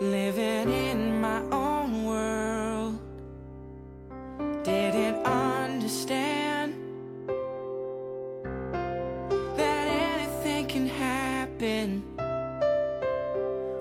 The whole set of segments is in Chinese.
living in my own world. Didn't understand that anything can happen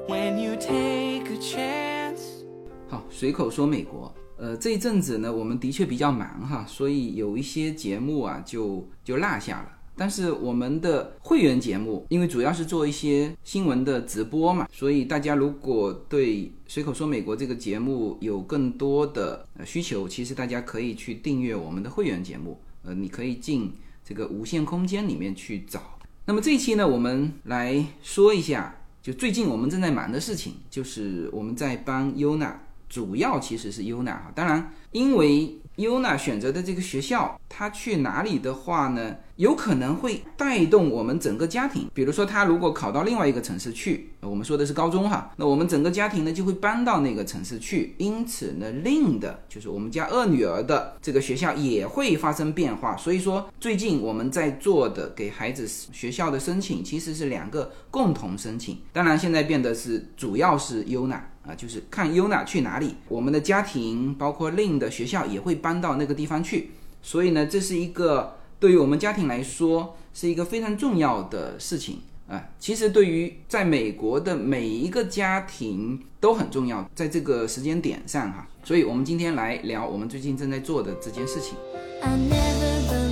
when you take a chance. 好，随口说美国。呃，这一阵子呢，我们的确比较忙哈，所以有一些节目啊，就就落下了。但是我们的会员节目，因为主要是做一些新闻的直播嘛，所以大家如果对随口说美国这个节目有更多的呃需求，其实大家可以去订阅我们的会员节目。呃，你可以进这个无限空间里面去找。那么这一期呢，我们来说一下，就最近我们正在忙的事情，就是我们在帮优娜。主要其实是优娜哈，当然，因为优娜选择的这个学校，她去哪里的话呢，有可能会带动我们整个家庭。比如说，他如果考到另外一个城市去，我们说的是高中哈，那我们整个家庭呢就会搬到那个城市去。因此呢，另的就是我们家二女儿的这个学校也会发生变化。所以说，最近我们在做的给孩子学校的申请，其实是两个共同申请。当然，现在变得是主要是优娜。啊，就是看优娜去哪里，我们的家庭包括另的学校也会搬到那个地方去，所以呢，这是一个对于我们家庭来说是一个非常重要的事情啊。其实对于在美国的每一个家庭都很重要，在这个时间点上哈，所以我们今天来聊我们最近正在做的这件事情。I never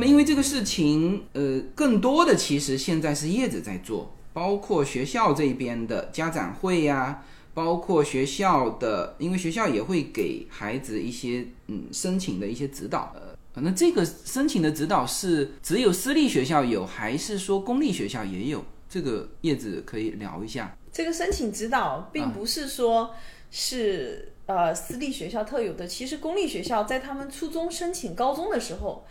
么因为这个事情，呃，更多的其实现在是叶子在做，包括学校这边的家长会呀、包括学校的，因为学校也会给孩子一些嗯申请的一些指导。呃，那这个申请的指导是只有私立学校有，还是说公立学校也有？这个叶子可以聊一下。这个申请指导并不是说是、呃私立学校特有的，其实公立学校在他们初中申请高中的时候，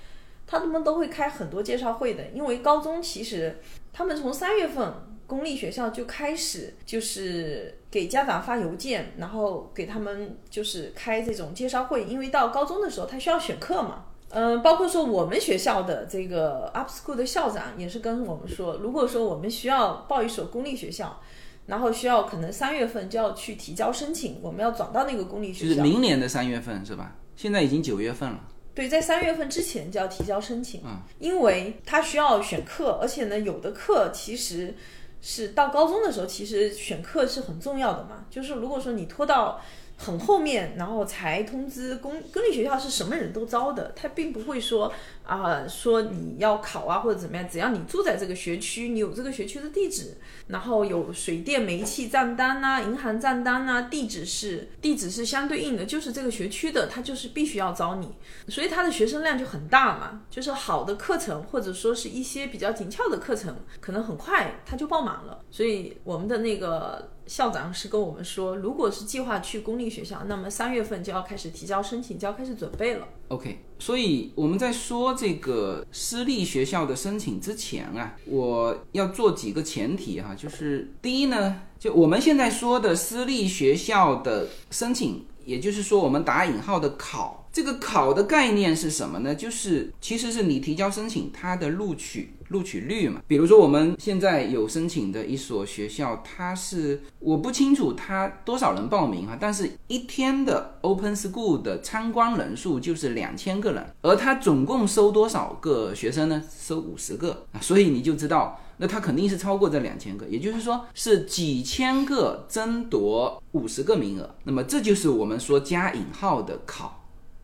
他们都会开很多介绍会的，因为高中其实他们从三月份公立学校就开始就是给家长发邮件，然后给他们就是开这种介绍会，因为到高中的时候他需要选课嘛。嗯，包括说我们学校的这个 Up School 的校长也是跟我们说，如果说我们需要报一所公立学校，然后需要可能三月份就要去提交申请，我们要转到那个公立学校就是。明年的三月份是吧？现在已经九月份了。对，在三月份之前就要提交申请，嗯因为他需要选课，而且呢，有的课其实是到高中的时候，其实选课是很重要的嘛。就是如果说你拖到很后面，然后才通知公公立学校是什么人都招的，他并不会说啊、说你要考啊或者怎么样，只要你住在这个学区，你有这个学区的地址，然后有水电煤气账单呐、银行账单呐、地址是地址是相对应的，就是这个学区的，他就是必须要招你，所以他的学生量就很大嘛。就是好的课程或者说是一些比较紧俏的课程，可能很快他就爆满了。所以我们的那个校长是跟我们说，如果是计划去公立学校，那么三月份就要开始提交申请，就要开始准备了。OK，所以我们在说这个私立学校的申请之前啊，我要做几个前提哈，就是第一呢，就我们现在说的私立学校的申请，也就是说我们打引号的考，这个考的概念是什么呢？就是其实是你提交申请，它的录取录取率嘛。比如说我们现在有申请的一所学校，它是我不清楚它多少人报名哈，但是一天的 Open School 的参观人数就是两千个人，而它总共收多少个学生呢？收五十个啊，所以你就知道。那它肯定是超过这两千个，也就是说是几千个争夺五十个名额。那么这就是我们说加引号的考。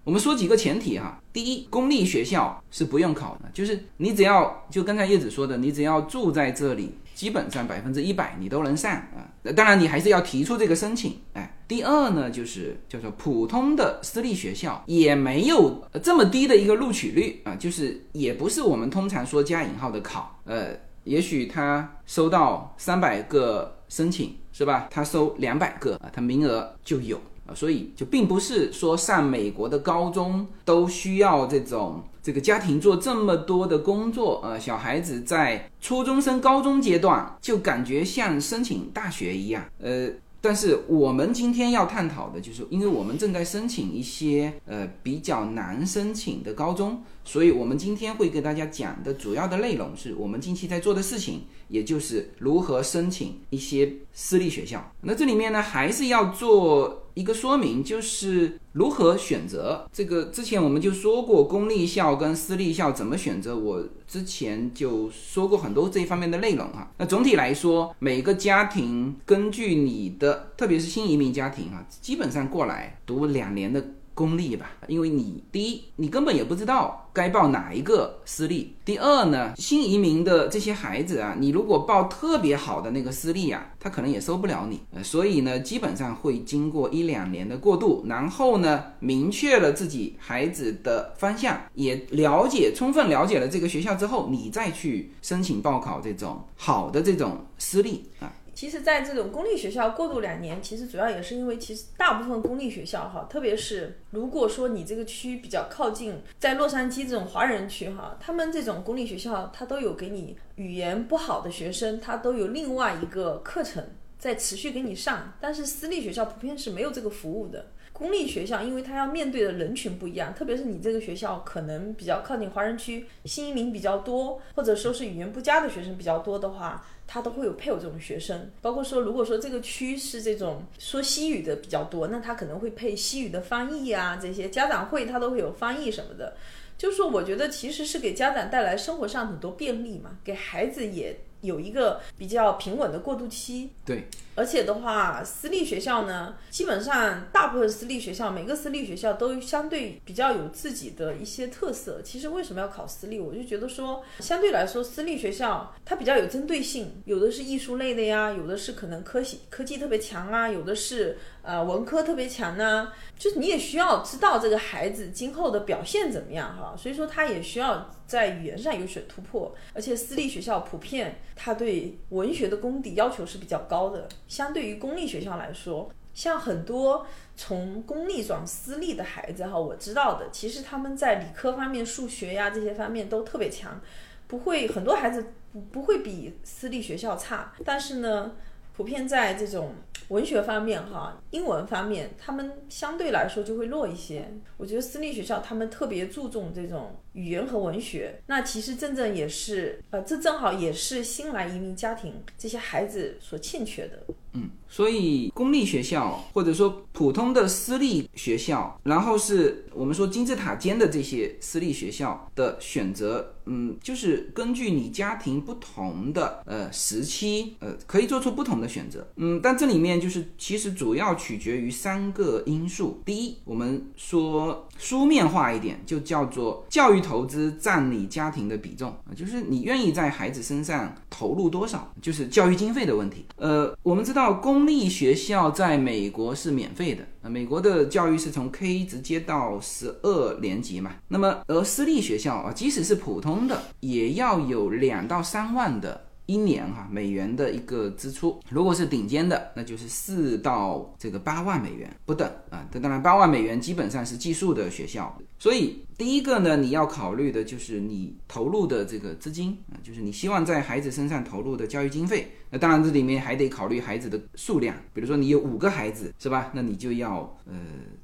我们说几个前提哈，第一，公立学校是不用考的，就是你只要就刚才叶子说的，你只要住在这里，基本上百分之一百你都能上啊。当然你还是要提出这个申请，哎。第二呢，就是叫做普通的私立学校也没有这么低的一个录取率啊，就是也不是我们通常说加引号的考，呃，也许他收到三百个申请是吧？他收两百个啊，他名额就有。啊，所以就并不是说上美国的高中都需要这种这个家庭做这么多的工作，呃，小孩子在初中升高中阶段就感觉像申请大学一样，呃。但是我们今天要探讨的就是，因为我们正在申请一些呃比较难申请的高中，所以我们今天会给大家讲的主要的内容是我们近期在做的事情，也就是如何申请一些私立学校。那这里面呢，还是要做一个说明，就是如何选择。这个之前我们就说过，公立校跟私立校怎么选择，我之前就说过很多这一方面的内容哈。那总体来说，每个家庭根据你的，特别是新移民家庭啊，基本上过来读两年的。公立吧，因为你第一，你根本也不知道该报哪一个私立；第二呢，新移民的这些孩子啊，你如果报特别好的那个私立啊，他可能也收不了你。呃，所以呢，基本上会经过一两年的过渡，然后呢，明确了自己孩子的方向，也了解充分了解了这个学校之后，你再去申请报考这种好的这种私立啊。其实，在这种公立学校过渡两年，其实主要也是因为，其实大部分公立学校哈，特别是如果说你这个区比较靠近在洛杉矶这种华人区哈，他们这种公立学校，它都有给你语言不好的学生，他都有另外一个课程在持续给你上，但是私立学校普遍是没有这个服务的。公立学校，因为它要面对的人群不一样，特别是你这个学校可能比较靠近华人区，新移民比较多，或者说是语言不佳的学生比较多的话，他都会有配有这种学生。包括说，如果说这个区是这种说西语的比较多，那他可能会配西语的翻译啊，这些家长会他都会有翻译什么的。就是说，我觉得其实是给家长带来生活上很多便利嘛，给孩子也有一个比较平稳的过渡期。对。而且的话，私立学校呢，基本上大部分私立学校，每个私立学校都相对比较有自己的一些特色。其实为什么要考私立？我就觉得说，相对来说，私立学校它比较有针对性，有的是艺术类的呀，有的是可能科技科技特别强啊，有的是呃文科特别强呢。就是你也需要知道这个孩子今后的表现怎么样哈，所以说他也需要在语言上有所突破。而且私立学校普遍他对文学的功底要求是比较高的。相对于公立学校来说，像很多从公立转私立的孩子哈，我知道的，其实他们在理科方面、数学呀这些方面都特别强，不会很多孩子不会比私立学校差，但是呢，普遍在这种。文学方面哈，英文方面，他们相对来说就会弱一些。我觉得私立学校他们特别注重这种语言和文学，那其实正正也是，呃，这正好也是新来移民家庭这些孩子所欠缺的。嗯，所以公立学校或者说普通的私立学校，然后是我们说金字塔尖的这些私立学校的选择，嗯，就是根据你家庭不同的呃时期，呃，可以做出不同的选择。嗯，但这里面面就是其实主要取决于三个因素。第一，我们说书面化一点，就叫做教育投资占你家庭的比重啊，就是你愿意在孩子身上投入多少，就是教育经费的问题。呃，我们知道。公立学校在美国是免费的，美国的教育是从 K 直接到十二年级嘛。那么，而私立学校啊，即使是普通的，也要有两到三万的。一年哈美元的一个支出，如果是顶尖的，那就是四到这个八万美元不等啊。这当然八万美元基本上是寄宿的学校，所以第一个呢，你要考虑的就是你投入的这个资金啊，就是你希望在孩子身上投入的教育经费。那当然这里面还得考虑孩子的数量，比如说你有五个孩子是吧？那你就要呃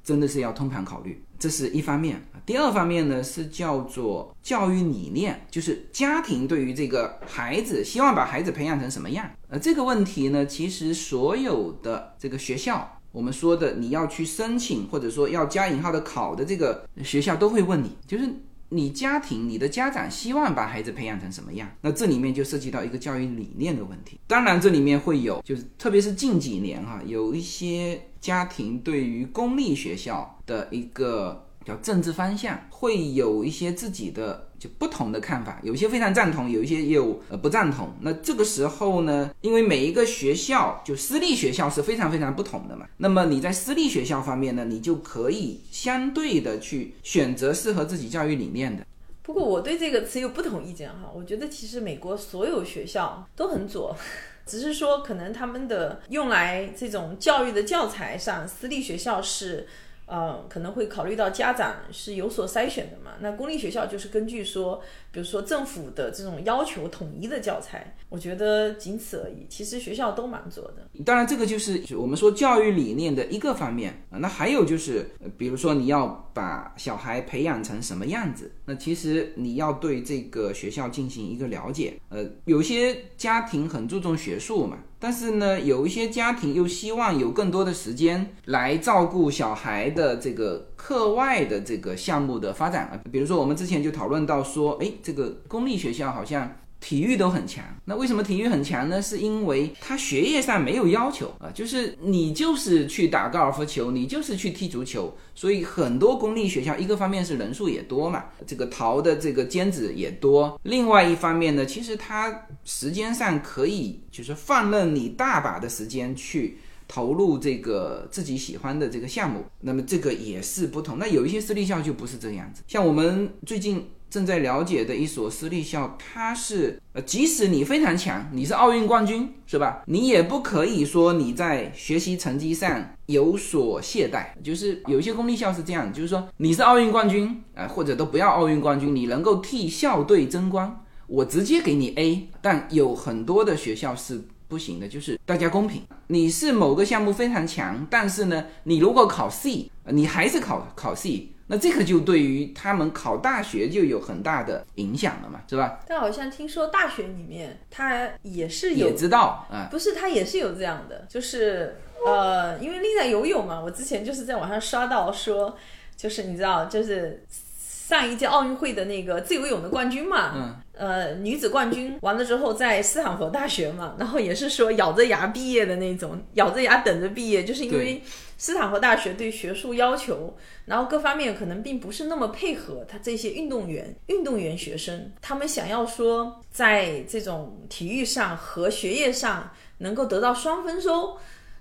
真的是要通盘考虑，这是一方面。第二方面呢，是叫做教育理念，就是家庭对于这个孩子希望把孩子培养成什么样。呃，这个问题呢，其实所有的这个学校，我们说的你要去申请或者说要加引号的考的这个学校都会问你，就是你家庭、你的家长希望把孩子培养成什么样。那这里面就涉及到一个教育理念的问题。当然，这里面会有，就是特别是近几年哈，有一些家庭对于公立学校的一个。叫政治方向会有一些自己的就不同的看法，有些非常赞同，有一些也有呃不赞同。那这个时候呢，因为每一个学校就私立学校是非常非常不同的嘛，那么你在私立学校方面呢，你就可以相对的去选择适合自己教育理念的。不过我对这个词有不同意见哈，我觉得其实美国所有学校都很左，只是说可能他们的用来这种教育的教材上，私立学校是。呃，可能会考虑到家长是有所筛选的嘛。那公立学校就是根据说，比如说政府的这种要求统一的教材，我觉得仅此而已。其实学校都蛮做的。当然，这个就是我们说教育理念的一个方面啊。那还有就是，比如说你要把小孩培养成什么样子，那其实你要对这个学校进行一个了解。呃，有些家庭很注重学术嘛，但是呢，有一些家庭又希望有更多的时间来照顾小孩的这个课外的这个项目的发展啊。比如说，我们之前就讨论到说，诶，这个公立学校好像。体育都很强，那为什么体育很强呢？是因为他学业上没有要求啊，就是你就是去打高尔夫球，你就是去踢足球，所以很多公立学校，一个方面是人数也多嘛，这个逃的这个尖子也多，另外一方面呢，其实它时间上可以就是放任你大把的时间去。投入这个自己喜欢的这个项目，那么这个也是不同。那有一些私立校就不是这样子，像我们最近正在了解的一所私立校，它是呃，即使你非常强，你是奥运冠军，是吧？你也不可以说你在学习成绩上有所懈怠。就是有一些公立校是这样，就是说你是奥运冠军啊、呃，或者都不要奥运冠军，你能够替校队争光，我直接给你 A。但有很多的学校是。不行的，就是大家公平。你是某个项目非常强，但是呢，你如果考 C，你还是考考 C，那这个就对于他们考大学就有很大的影响了嘛，是吧？但好像听说大学里面他也是有也知道啊，不是他也是有这样的，就是呃，因为另在游泳嘛，我之前就是在网上刷到说，就是你知道，就是上一届奥运会的那个自由泳的冠军嘛，嗯。呃，女子冠军完了之后，在斯坦福大学嘛，然后也是说咬着牙毕业的那种，咬着牙等着毕业，就是因为斯坦福大学对学术要求，然后各方面可能并不是那么配合他这些运动员、运动员学生，他们想要说在这种体育上和学业上能够得到双丰收。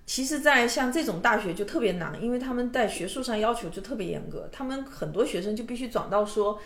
其实，在像这种大学就特别难，因为他们在学术上要求就特别严格，他们很多学生就必须转到说。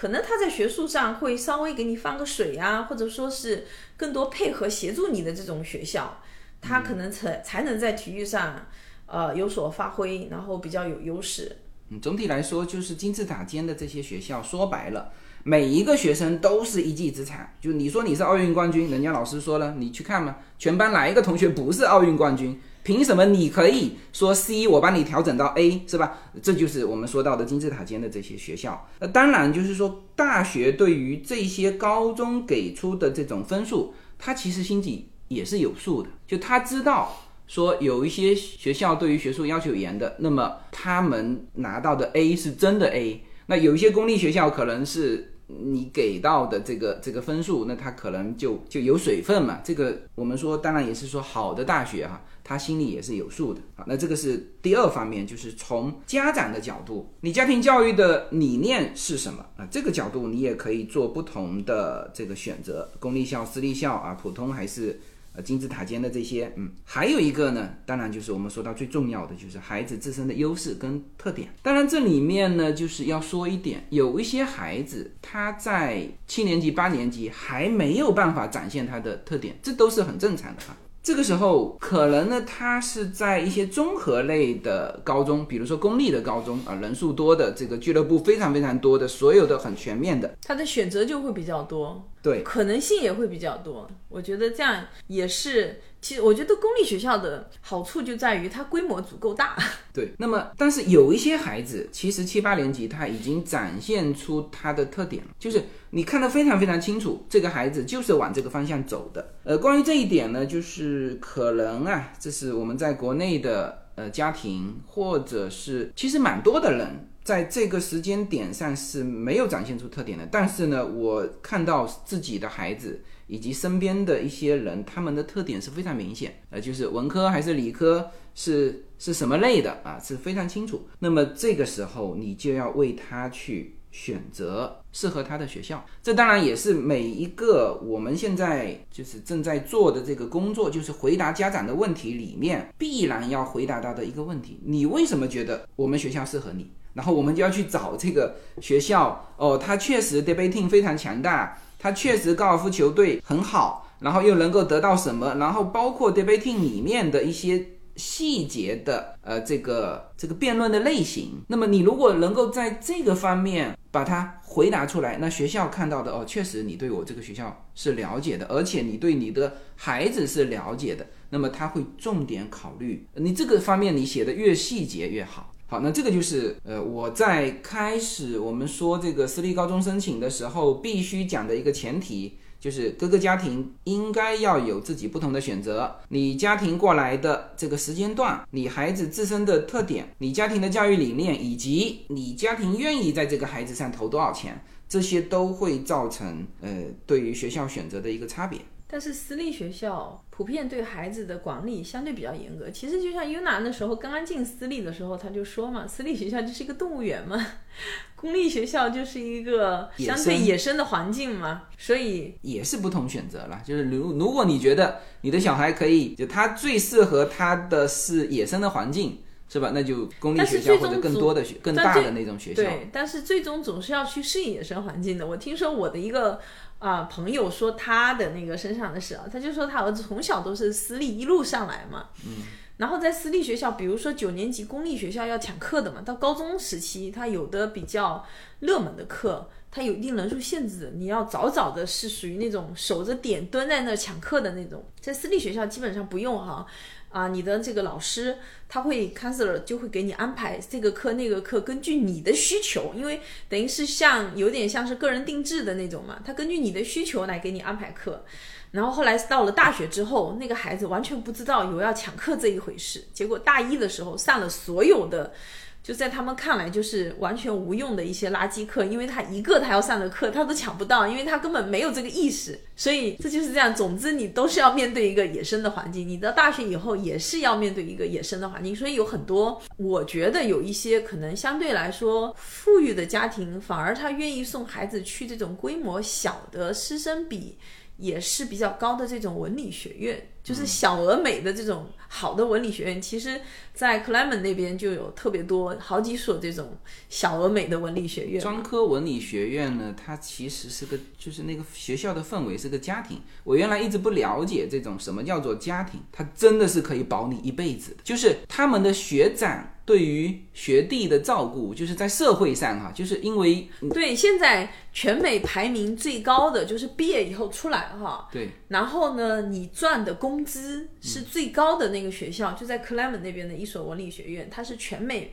可能他在学术上会稍微给你放个水啊、或者说是更多配合协助你的这种学校，他可能才才能在体育上呃有所发挥，然后比较有优势。嗯，总体来说就是金字塔尖的这些学校，说白了，每一个学生都是一技之长。就你说你是奥运冠军，人家老师说了，你去看嘛，全班哪一个同学不是奥运冠军？凭什么你可以说 C，我帮你调整到 A，是吧？这就是我们说到的金字塔尖的这些学校。那当然就是说，大学对于这些高中给出的这种分数，他其实心里也是有数的，就他知道说有一些学校对于学术要求严的，那么他们拿到的 A 是真的 A。那有一些公立学校可能是你给到的这个这个分数，那它可能就就有水分嘛。这个我们说，当然也是说好的大学哈、他心里也是有数的啊。那这个是第二方面，就是从家长的角度，你家庭教育的理念是什么啊？这个角度你也可以做不同的这个选择，公立校、私立校啊，普通还是呃金字塔尖的这些，嗯，还有一个呢，当然就是我们说到最重要的，就是孩子自身的优势跟特点。当然这里面呢，就是要说一点，有一些孩子他在七年级、八年级还没有办法展现他的特点，这都是很正常的哈。这个时候，可能呢，他是在一些综合类的高中，比如说公立的高中啊，人数多的，这个俱乐部非常非常多的，所有的很全面的，他的选择就会比较多，对，可能性也会比较多。我觉得这样也是，其实我觉得公立学校的好处就在于它规模足够大。对，那么但是有一些孩子，其实七八年级他已经展现出他的特点了，就是你看得非常非常清楚，这个孩子就是往这个方向走的。呃，关于这一点呢，就是可能啊，这是我们在国内的呃家庭，或者是其实蛮多的人。在这个时间点上是没有展现出特点的，但是呢，我看到自己的孩子以及身边的一些人，他们的特点是非常明显，呃，就是文科还是理科是是什么类的啊，是非常清楚。那么这个时候你就要为他去选择适合他的学校，这当然也是每一个我们现在就是正在做的这个工作，就是回答家长的问题里面必然要回答到的一个问题：你为什么觉得我们学校适合你？然后我们就要去找这个学校哦，他确实 debating 非常强大，他确实高尔夫球队很好，然后又能够得到什么？然后包括 debating 里面的一些细节的呃这个这个辩论的类型。那么你如果能够在这个方面把它回答出来，那学校看到的哦，确实你对我这个学校是了解的，而且你对你的孩子是了解的，那么他会重点考虑你这个方面，你写的越细节越好。好，那这个就是呃我在开始我们说这个私立高中申请的时候必须讲的一个前提。就是各个家庭应该要有自己不同的选择。你家庭过来的这个时间段，你孩子自身的特点，你家庭的教育理念，以及你家庭愿意在这个孩子上投多少钱，这些都会造成呃对于学校选择的一个差别。但是私立学校普遍对孩子的管理相对比较严格。其实就像 Yuna 那时候刚刚进私立的时候，他就说嘛，私立学校就是一个动物园嘛，公立学校就是一个相对野生野生的环境嘛。所以也是不同选择了。就是如如果你觉得你的小孩可以，就他最适合他的是野生的环境，是吧？那就公立学校或者更多的学更大的那种学校。对，但是最终总是要去适应野生环境的。我听说我的一个啊、朋友说他的那个身上的事啊，他就说他儿子从小都是私立一路上来嘛，嗯，然后在私立学校，比如说九年级公立学校要抢课的嘛，到高中时期，他有的比较热门的课。它有一定人数限制，你要早早的是属于那种守着点蹲在那儿抢课的那种，在私立学校基本上不用哈，啊，啊你的这个老师他会 counselor 就会给你安排这个课那个课，根据你的需求，因为等于是像有点像是个人定制的那种嘛，他根据你的需求来给你安排课。然后后来到了大学之后，那个孩子完全不知道有要抢课这一回事，结果大一的时候上了所有的。就在他们看来就是完全无用的一些垃圾课，因为他一个他要上的课他都抢不到，因为他根本没有这个意识，所以这就是这样。总之，你都是要面对一个野生的环境，你到大学以后也是要面对一个野生的环境，所以有很多，我觉得有一些可能相对来说富裕的家庭，反而他愿意送孩子去这种规模小的师生比。也是比较高的这种文理学院，就是小而美的这种好的文理学院，其实，在 Clement 那边就有特别多好几所这种小而美的文理学院。专科文理学院呢，它其实是个，就是那个学校的氛围是个家庭。我原来一直不了解这种什么叫做家庭，它真的是可以保你一辈子的。就是他们的学长对于学弟的照顾，就是在社会上哈，就是因为对，现在全美排名最高的就是毕业以后出来哈，对然后呢，你赚的工资是最高的那个学校，就在 Clement 那边的一所文理学院，它是全美。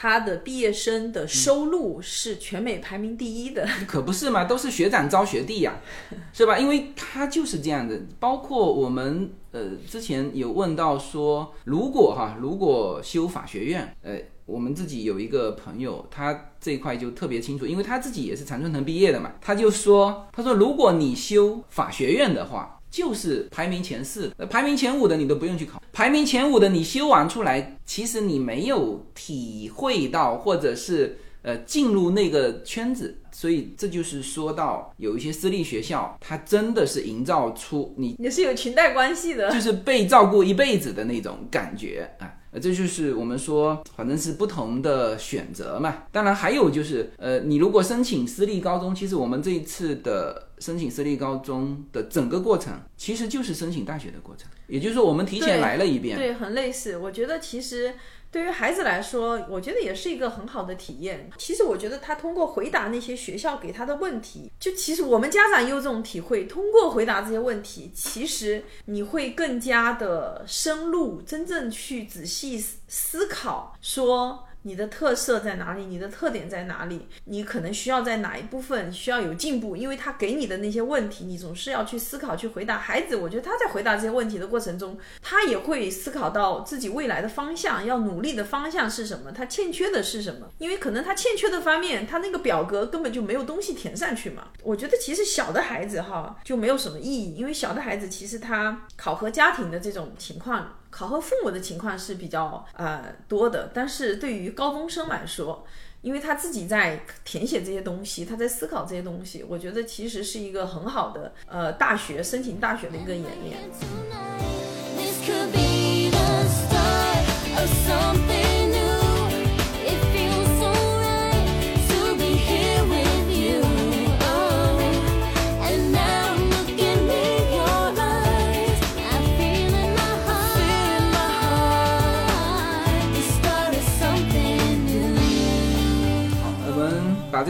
它的毕业生的收入是全美排名第一的，可不是嘛，都是学长招学弟呀、是吧？因为他就是这样的。包括我们呃之前有问到说，如果哈，如果修法学院，呃，我们自己有一个朋友，他这一块就特别清楚，因为他自己也是常春藤毕业的嘛，他就说，他说如果你修法学院的话。就是排名前四，呃排名前五的你都不用去考，排名前五的你修完出来，其实你没有体会到，或者是呃进入那个圈子，所以这就是说到有一些私立学校，它真的是营造出你你是有裙带关系的。就是被照顾一辈子的那种感觉啊。呃，这就是我们说，反正是不同的选择嘛。当然还有就是，呃，你如果申请私立高中，其实我们这一次的申请私立高中的整个过程，其实就是申请大学的过程。也就是说，我们提前来了一遍。对，很类似。我觉得其实对于孩子来说，我觉得也是一个很好的体验。其实我觉得他通过回答那些学校给他的问题，就其实我们家长也有这种体会，通过回答这些问题，其实你会更加的深入，真正去仔细思思考说。你的特色在哪里？你的特点在哪里？你可能需要在哪一部分需要有进步？因为他给你的那些问题，你总是要去思考、去回答。孩子，我觉得他在回答这些问题的过程中，他也会思考到自己未来的方向，要努力的方向是什么，他欠缺的是什么？因为可能他欠缺的方面，他那个表格根本就没有东西填上去嘛。我觉得其实小的孩子哈就没有什么意义，因为小的孩子其实他考核家庭的这种情况。考核父母的情况是比较呃多的，但是对于高中生来说，因为他自己在填写这些东西，他在思考这些东西，我觉得其实是一个很好的呃大学申请大学的一个演练。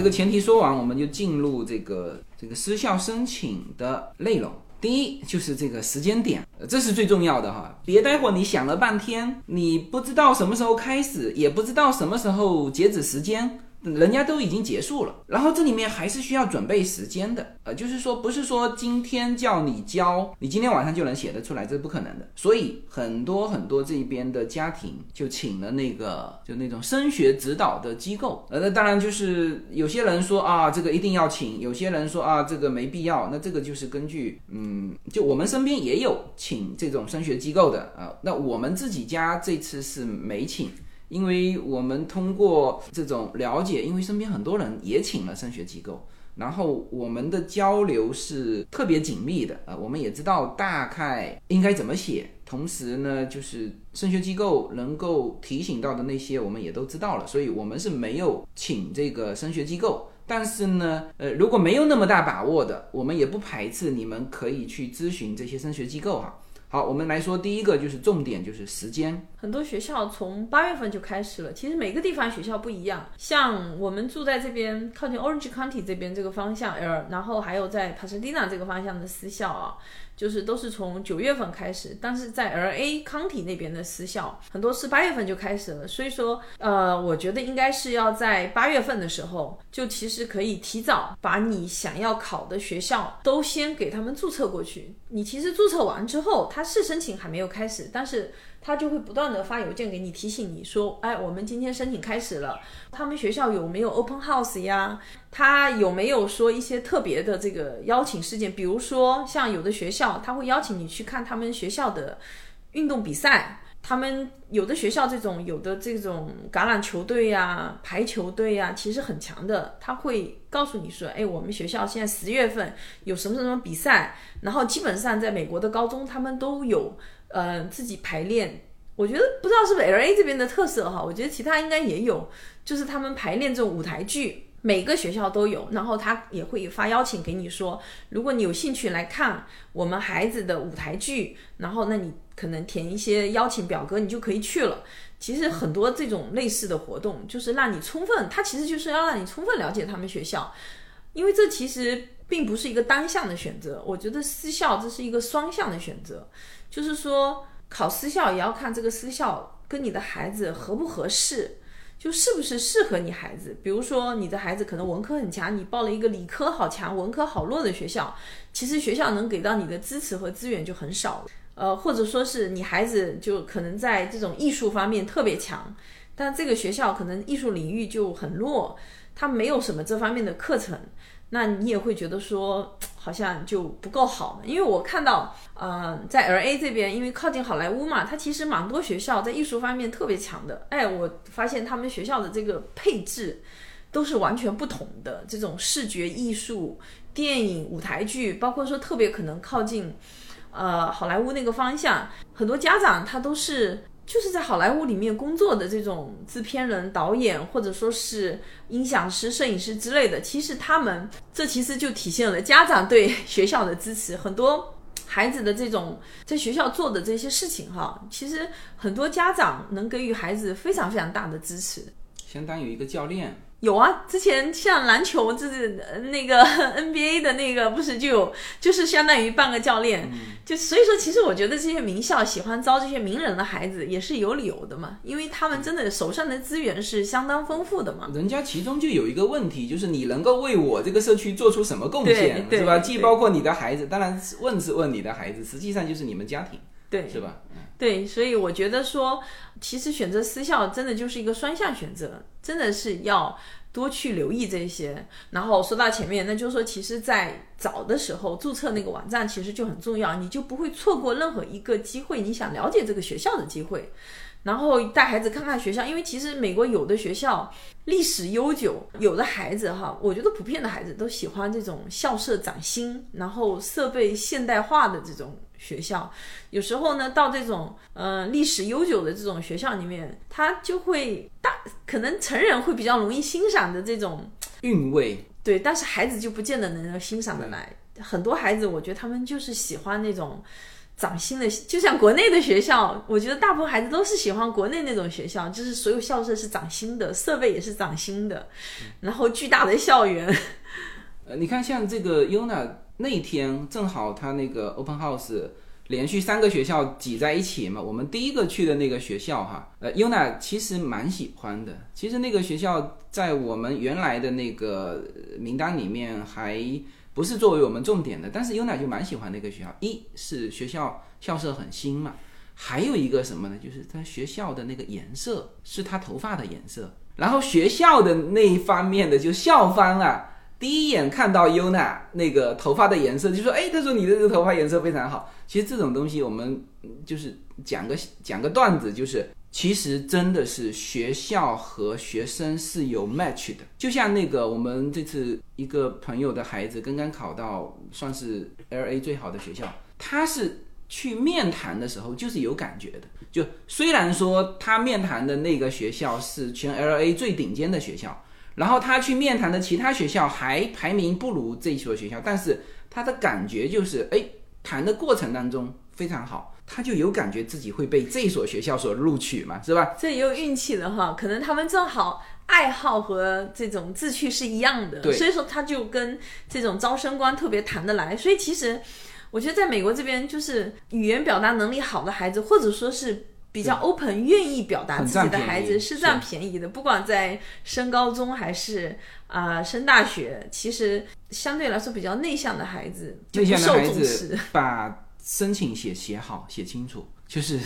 前提说完，我们就进入这个这个失效申请的内容。第一就是这个时间点，这是最重要的哈。别待会儿你想了半天，你不知道什么时候开始，也不知道什么时候截止时间，人家都已经结束了。然后这里面还是需要准备时间的，呃，就是说不是说今天叫你交，你今天晚上就能写得出来，这不可能的。所以很多很多这边的家庭就请了那个就那种升学指导的机构，呃，那当然就是有些人说啊，这个一定要请，有些人说啊，这个没必要。那这个就是根据嗯，就我们身边也有请这种升学机构的啊、那我们自己家这次是没请。因为我们通过这种了解，因为身边很多人也请了升学机构，然后我们的交流是特别紧密的啊、呃我们也知道大概应该怎么写，同时呢，就是升学机构能够提醒到的那些，我们也都知道了，所以我们是没有请这个升学机构。但是呢，呃，如果没有那么大把握的，我们也不排斥你们可以去咨询这些升学机构哈。好，我们来说第一个就是重点，就是时间。很多学校从八月份就开始了，其实每个地方学校不一样。像我们住在这边靠近 Orange County 这边这个方向，呃，然后还有在 Pasadena 这个方向的私校啊，就是都是从九月份开始，但是在 LA County 那边的私校很多是八月份就开始了，所以说，呃，我觉得应该是要在八月份的时候，就其实可以提早把你想要考的学校都先给他们注册过去。你其实注册完之后，他是申请还没有开始，但是他就会不断的发邮件给你提醒你说，哎，我们今天申请开始了，他们学校有没有 open house 呀？他有没有说一些特别的这个邀请事件？比如说像有的学校他会邀请你去看他们学校的运动比赛。他们有的学校这种有的这种橄榄球队呀、排球队呀，其实很强的。他会告诉你说，哎，我们学校现在十月份有什么什么比赛，然后基本上在美国的高中他们都有呃自己排练。我觉得不知道是不是 L A 这边的特色哈，我觉得其他应该也有，就是他们排练这种舞台剧。每个学校都有，然后他也会发邀请给你说，如果你有兴趣来看我们孩子的舞台剧，然后那你可能填一些邀请表格，你就可以去了。其实很多这种类似的活动，就是让你充分，它其实就是要让你充分了解他们学校，因为这其实并不是一个单向的选择。我觉得私校这是一个双向的选择，就是说考私校也要看这个私校跟你的孩子合不合适。就是不是适合你孩子？比如说，你的孩子可能文科很强，你报了一个理科好强、文科好弱的学校，其实学校能给到你的支持和资源就很少了。呃，或者说是你孩子就可能在这种艺术方面特别强，但这个学校可能艺术领域就很弱，它没有什么这方面的课程，那你也会觉得说好像就不够好。因为我看到，呃，在 L A 这边，因为靠近好莱坞嘛，它其实蛮多学校在艺术方面特别强的。哎，我发现他们学校的这个配置都是完全不同的，这种视觉艺术、电影、舞台剧，包括说特别可能靠近。呃，好莱坞那个方向，很多家长他都是就是在好莱坞里面工作的这种制片人、导演，或者说是音响师、摄影师之类的。其实他们这其实就体现了家长对 学校的支持。很多孩子的这种在学校做的这些事情，哈，其实很多家长能给予孩子非常非常大的支持。相当于一个教练，有啊，之前像篮球，就是呃那个 NBA 的那个，不是就有，就是相当于半个教练，就所以说，其实我觉得这些名校喜欢招这些名人的孩子也是有理由的嘛，因为他们真的手上的资源是相当丰富的嘛。人家其中就有一个问题，就是你能够为我这个社区做出什么贡献，是吧？既包括你的孩子，当然是问是问你的孩子，实际上就是你们家庭，对，是吧？对，所以我觉得说，其实选择私校真的就是一个双向选择，真的是要多去留意这些。然后说到前面，那就是说，其实，在早的时候注册那个网站其实就很重要，你就不会错过任何一个机会，你想了解这个学校的机会。然后带孩子看看学校，因为其实美国有的学校历史悠久，有的孩子哈，我觉得普遍的孩子都喜欢这种校舍崭新，然后设备现代化的这种学校。有时候呢，到这种呃历史悠久的这种学校里面，他就会大可能成人会比较容易欣赏的这种韵味，对，但是孩子就不见得能够欣赏得来。很多孩子，我觉得他们就是喜欢那种涨薪的，就像国内的学校，我觉得大部分孩子都是喜欢国内那种学校，就是所有校舍是涨薪的，设备也是涨薪的，然后巨大的校园。呃，你看像这个 Yuna 那天正好他那个 Open House 连续三个学校挤在一起嘛，我们第一个去的那个学校哈，呃，Yuna 其实蛮喜欢的。其实那个学校在我们原来的那个名单里面还不是作为我们重点的，但是 Yuna 就蛮喜欢那个学校。一是学校校舍很新嘛，还有一个什么呢？就是他学校的那个颜色是他头发的颜色，然后学校的那一方面的就校方啊。第一眼看到优娜那个头发的颜色，就说：“哎，他说你的这个头发颜色非常好。”其实这种东西，我们就是讲个讲个段子，就是其实真的是学校和学生是有 match 的。就像那个我们这次一个朋友的孩子刚刚考到算是 LA 最好的学校，他是去面谈的时候就是有感觉的。就虽然说他面谈的那个学校是全 LA 最顶尖的学校。然后他去面谈的其他学校还排名不如这一所学校，但是他的感觉就是，哎，谈的过程当中非常好，他就有感觉自己会被这所学校所录取嘛，是吧？这也有运气的哈，可能他们正好爱好和这种志趣是一样的，所以说他就跟这种招生官特别谈得来。所以其实我觉得在美国这边，就是语言表达能力好的孩子，或者说是比较 open、愿意表达自己的孩子，是占便宜的。不管在升高中还是啊、升大学，其实相对来说比较内向的孩子就内不受向的孩子重视。把申请写写好、写清楚，就是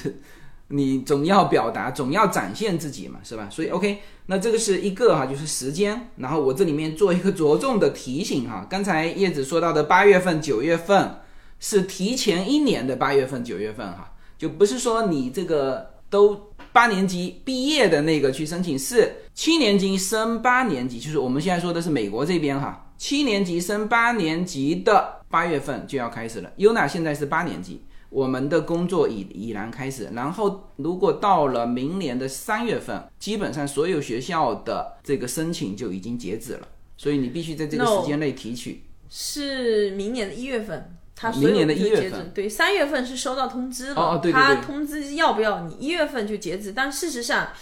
你总要表达，总要展现自己嘛，是吧？所以 OK，那这个是一个哈，就是时间。然后我这里面做一个着重的提醒哈，刚才叶子说到的八月份、九月份是提前一年的八月份、九月份哈，就不是说你这个都八年级毕业的那个去申请，是七年级升八年级，就是我们现在说的是美国这边哈，七年级升八年级的八月份就要开始了。UNA 现在是八年级，我们的工作已已然开始，然后如果到了明年的三月份，基本上所有学校的这个申请就已经截止了，所以你必须在这个时间内提取。是明年的一月份，他所明年的有就1月份对，三月份是收到通知了，哦哦对对他通知要不要你一月份就截止，但事实上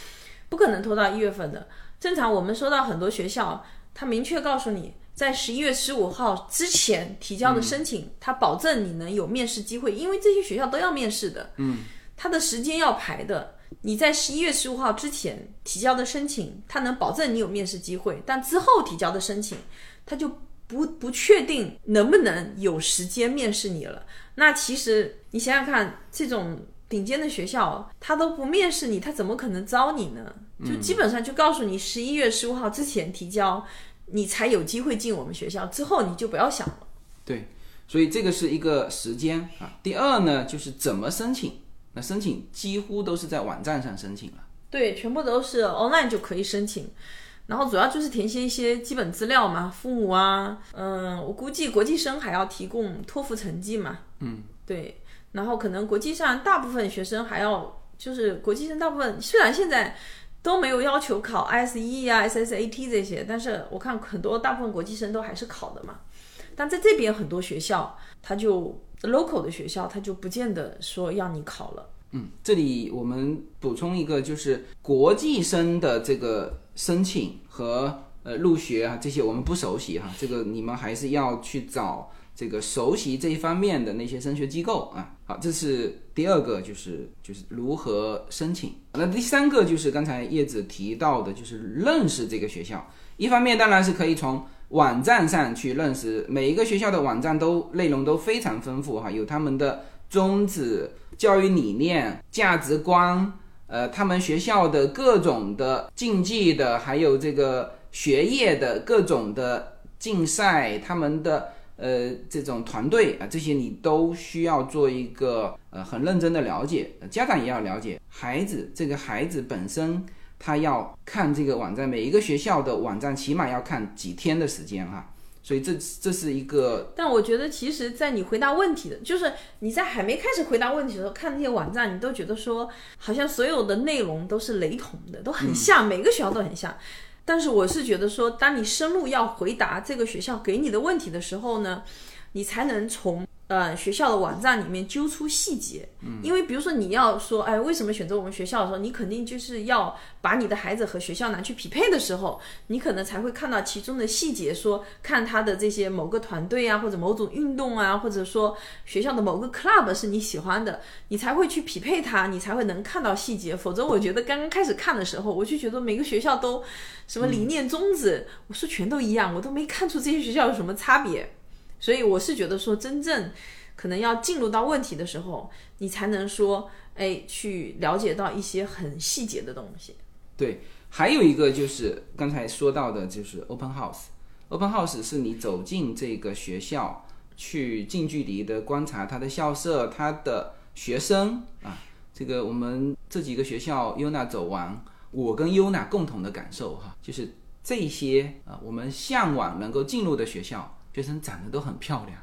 不可能拖到一月份的。正常我们收到很多学校，他明确告诉你。在十一月十五号之前提交的申请，他保证你能有面试机会，因为这些学校都要面试的。嗯，他的时间要排的。你在十一月十五号之前提交的申请，他能保证你有面试机会，但之后提交的申请，他就不不确定能不能有时间面试你了。那其实你想想看，这种顶尖的学校，他都不面试你，他怎么可能招你呢？就基本上就告诉你，十一月十五号之前提交，你才有机会进我们学校，之后你就不要想了。对，所以这个是一个时间啊。第二呢，就是怎么申请。那申请几乎都是在网站上申请了。对，全部都是 online 就可以申请。然后主要就是填写一些基本资料嘛，父母啊，嗯，我估计国际生还要提供托福成绩嘛，嗯，对，然后可能国际上大部分学生还要，就是国际生大部分虽然现在都没有要求考 ISE 啊、SSAT 这些，但是我看很多大部分国际生都还是考的嘛。但在这边很多学校，他就 local 的学校，他就不见得说要你考了。嗯，这里我们补充一个，就是国际生的这个申请和呃入学啊这些我们不熟悉哈，这个你们还是要去找这个熟悉这一方面的那些升学机构啊。好，这是第二个，就是就是如何申请。那第三个就是刚才叶子提到的，就是认识这个学校。一方面当然是可以从网站上去认识，每一个学校的网站都内容都非常丰富哈，有他们的宗旨、教育理念、价值观，呃，他们学校的各种的竞技的，还有这个学业的各种的竞赛，他们的呃这种团队啊，这些你都需要做一个呃很认真的了解，家长也要了解孩子这个孩子本身。他要看这个网站，每一个学校的网站起码要看几天的时间哈，所以这这是一个但我觉得，其实，在你回答问题的，就是你在还没开始回答问题的时候，看那些网站，你都觉得说，好像所有的内容都是雷同的，都很像，每个学校都很像。但是我是觉得说，当你深入要回答这个学校给你的问题的时候呢，你才能从呃学校的网站里面揪出细节，因为比如说你要说，哎，为什么选择我们学校的时候，你肯定就是要把你的孩子和学校拿去匹配的时候，你可能才会看到其中的细节，说看他的这些某个团队啊，或者某种运动啊，或者说学校的某个 club 是你喜欢的，你才会去匹配它，你才会能看到细节。否则，我觉得刚刚开始看的时候，我就觉得每个学校都什么理念宗旨，我说全都一样，我都没看出这些学校有什么差别。所以我是觉得说，真正可能要进入到问题的时候，你才能说，哎，去了解到一些很细节的东西。对，还有一个就是刚才说到的，就是 open house。open house 是你走进这个学校，去近距离的观察它的校舍、它的学生啊。这个我们这几个学校 UNA 走完，我跟 UNA 共同的感受哈，就是这些啊，我们向往能够进入的学校，学生长得都很漂亮。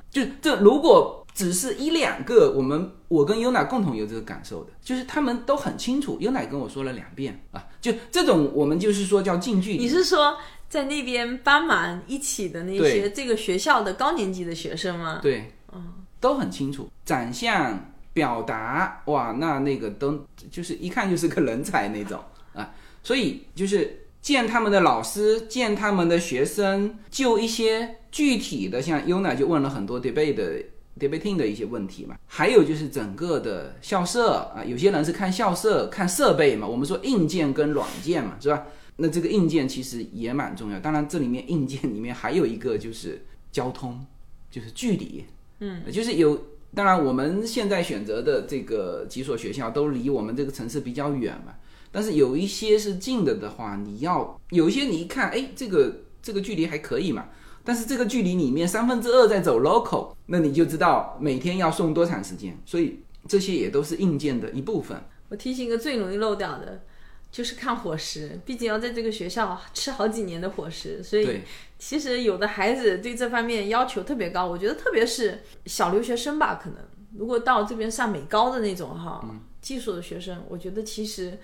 就这，如果只是一两个，我们我跟 UNA 共同有这个感受的，就是他们都很清楚，UNA 跟我说了两遍啊，就这种我们就是说叫近距离。你是说在那边帮忙一起的那些这个学校的高年级的学生吗？对，嗯都很清楚，长相、表达，哇，那那个都就是一看就是个人才那种啊，所以就是见他们的老师，见他们的学生，就一些具体的，像 Yuna 就问了很多 debate 的 debating 的一些问题嘛，还有就是整个的校舍啊，有些人是看校舍、看设备嘛，我们说硬件跟软件嘛，是吧？那这个硬件其实也蛮重要，当然这里面硬件里面还有一个就是交通，就是距离，嗯，就是有。当然，我们现在选择的这个几所学校都离我们这个城市比较远嘛，但是有一些是近的的话，你要有一些你一看，哎，这个这个距离还可以嘛，但是这个距离里面三分之二在走 local，那你就知道每天要送多长时间，所以这些也都是硬件的一部分。我提醒一个最容易漏掉的，就是看伙食，毕竟要在这个学校吃好几年的伙食，所以其实有的孩子对这方面要求特别高。我觉得特别是小留学生吧，可能如果到这边上美高的那种哈、技术的学生，我觉得其实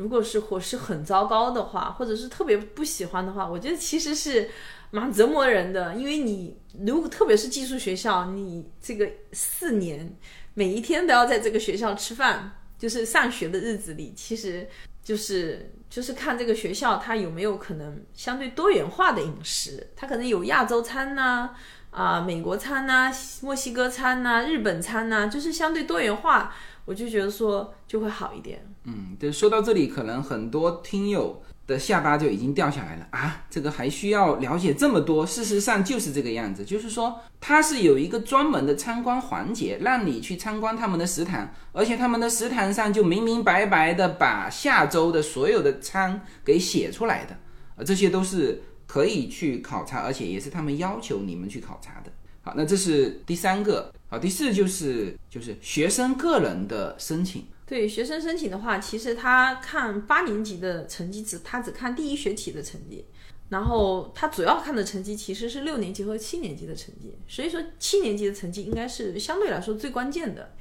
如果是伙食很糟糕的话，或者是特别不喜欢的话，我觉得其实是蛮折磨人的，因为你如果特别是寄宿学校，你这个四年每一天都要在这个学校吃饭，就是上学的日子里，其实就是就是看这个学校它有没有可能相对多元化的饮食，它可能有亚洲餐呐、啊、美国餐呐、墨西哥餐呐、日本餐呐、就是相对多元化，我就觉得说就会好一点。嗯，对，说到这里，可能很多听友的下巴就已经掉下来了啊！这个还需要了解这么多？事实上就是这个样子，就是说它是有一个专门的参观环节，让你去参观他们的食堂，而且他们的食堂上就明明白白的把下周的所有的餐给写出来的，呃，这些都是可以去考察，而且也是他们要求你们去考察的。好，那这是第三个。好，第四就是就是学生个人的申请。对学生申请的话，其实他看八年级的成绩只他只看第一学期的成绩，然后他主要看的成绩其实是六年级和七年级的成绩，所以说七年级的成绩应该是相对来说最关键的。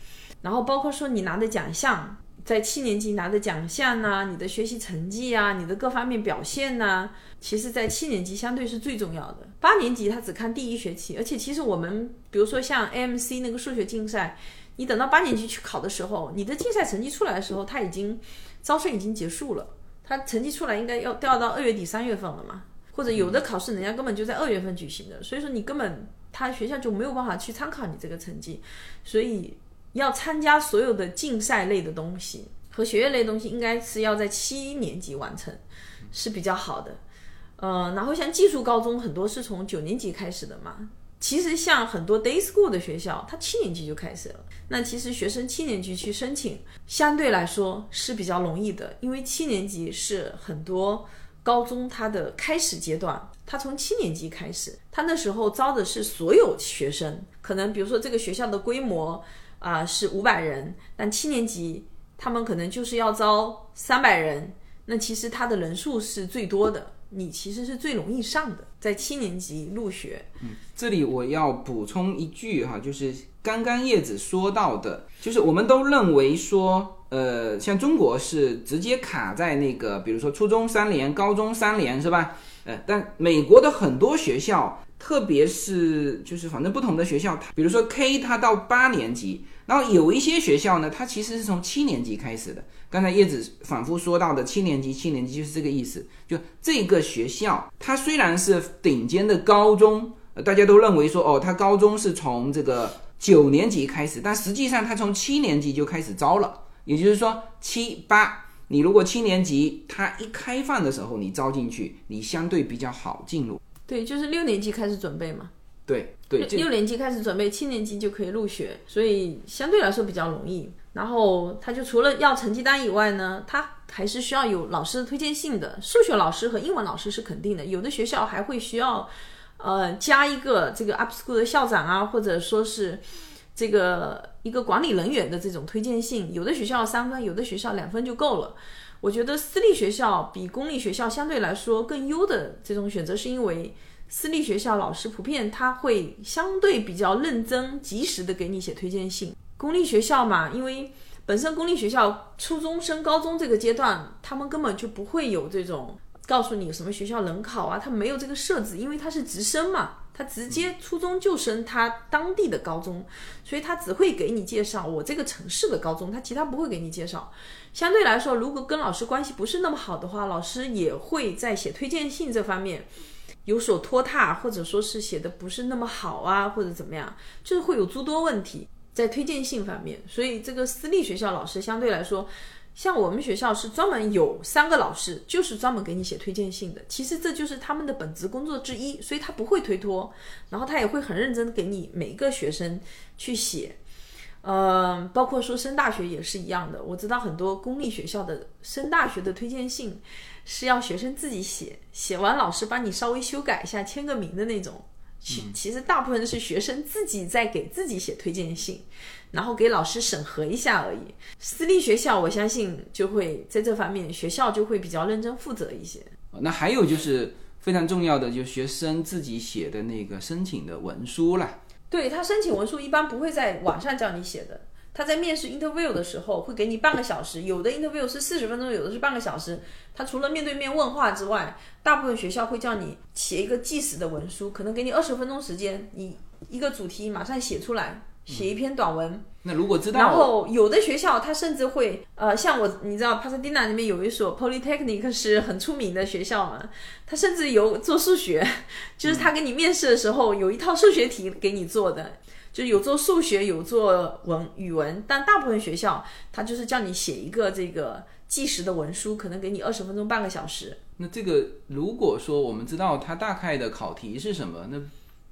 然后包括说你拿的奖项，在七年级拿的奖项呐、你的学习成绩啊，你的各方面表现呐、其实在七年级相对是最重要的。八年级他只看第一学期，而且其实我们比如说像 AMC 那个数学竞赛。你等到八年级去考的时候，你的竞赛成绩出来的时候，他已经招生已经结束了，他成绩出来应该要调到二月底三月份了嘛，或者有的考试人家根本就在二月份举行的，所以说你根本他学校就没有办法去参考你这个成绩，所以要参加所有的竞赛类的东西和学业类的东西，应该是要在七年级完成，是比较好的。呃，然后像技术高中很多是从九年级开始的嘛，其实像很多 day school 的学校，它七年级就开始了。那其实学生七年级去申请，相对来说是比较容易的，因为七年级是很多高中它的开始阶段，它从七年级开始，它那时候招的是所有学生，可能比如说这个学校的规模啊、是五百人，但七年级他们可能就是要招三百人，那其实它的人数是最多的，你其实是最容易上的，在七年级入学。嗯这里我要补充一句哈，就是刚刚叶子说到的，就是我们都认为说，呃，像中国是直接卡在那个，比如说初中三联、高中三联是吧？呃，但美国的很多学校特别是就是反正不同的学校，它比如说 K 它到八年级，然后有一些学校呢，它其实是从七年级开始的。刚才叶子反复说到的七年级，七年级就是这个意思。就这个学校，它虽然是顶尖的高中，呃大家都认为说哦，它高中是从这个九年级开始，但实际上它从七年级就开始招了。也就是说，七八，你如果七年级它一开放的时候你招进去，你相对比较好进入。对，就是六年级开始准备嘛，对对，六年级开始准备，七年级就可以入学，所以相对来说比较容易。然后他就除了要成绩单以外呢，他还是需要有老师的推荐信的。数学老师和英文老师是肯定的，有的学校还会需要，呃，加一个这个 up school 的校长啊，或者说是这个一个管理人员的这种推荐信。有的学校三分，有的学校两分就够了。我觉得私立学校比公立学校相对来说更优的这种选择，是因为私立学校老师普遍他会相对比较认真、及时的给你写推荐信。公立学校嘛，因为本身公立学校初中升高中这个阶段，他们根本就不会有这种告诉你什么学校能考啊，他没有这个设置，因为他是直升嘛，他直接初中就升他当地的高中，所以他只会给你介绍我这个城市的高中，他其他不会给你介绍。相对来说，如果跟老师关系不是那么好的话，老师也会在写推荐信这方面有所拖沓，或者说是写的不是那么好啊，或者怎么样，就是会有诸多问题在推荐信方面。所以这个私立学校老师相对来说，像我们学校是专门有三个老师，就是专门给你写推荐信的。其实这就是他们的本职工作之一，所以他不会推脱，然后他也会很认真给你每一个学生去写。嗯，包括说升大学也是一样的。我知道很多公立学校的升大学的推荐信是要学生自己写，写完老师帮你稍微修改一下，签个名的那种。其其实大部分是学生自己在给自己写推荐信，然后给老师审核一下而已。私立学校我相信就会在这方面，学校就会比较认真负责一些。那还有就是非常重要的，就是学生自己写的那个申请的文书啦。对他申请文书一般不会在网上叫你写的，他在面试 interview 的时候会给你半个小时，有的 interview 是四十分钟，有的是半个小时。他除了面对面问话之外，大部分学校会叫你写一个计时的文书，可能给你二十分钟时间，你一个主题马上写出来，写一篇短文。那如果知道，然后有的学校他甚至会，呃，像我，你知道帕萨蒂娜那边有一所 Polytechnic 是很出名的学校嘛，他甚至有做数学，就是他给你面试的时候有一套数学题给你做的，就是有做数学，有做文语文，但大部分学校他就是叫你写一个这个计时的文书，可能给你二十分钟半个小时。那这个如果说我们知道它大概的考题是什么，那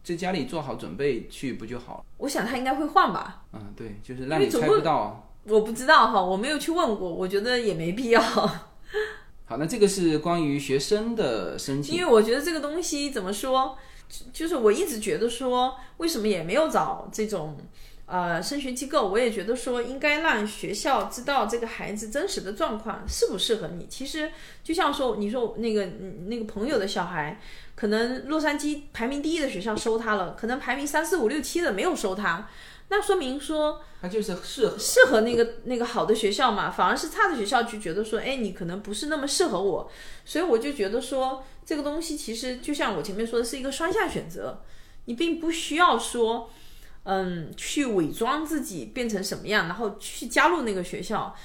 在家里做好准备去不就好了？我想他应该会换吧，嗯，对，就是让你猜不到啊。我不知道哈，我没有去问过，我觉得也没必要。好，那这个是关于学生的申请。因为我觉得这个东西怎么说，就就是我一直觉得说，为什么也没有找这种呃升学机构？我也觉得说，应该让学校知道这个孩子真实的状况适不适合你。其实就像说，你说那个嗯那个朋友的小孩，可能洛杉矶排名第一的学校收他了，可能排名三四五六七的没有收他，那说明说他就是适合。适合那个那个好的学校嘛，反而是差的学校就觉得说，哎，你可能不是那么适合我，所以我就觉得说，这个东西其实就像我前面说的是一个双向选择，你并不需要说，嗯，去伪装自己变成什么样，然后去加入那个学校。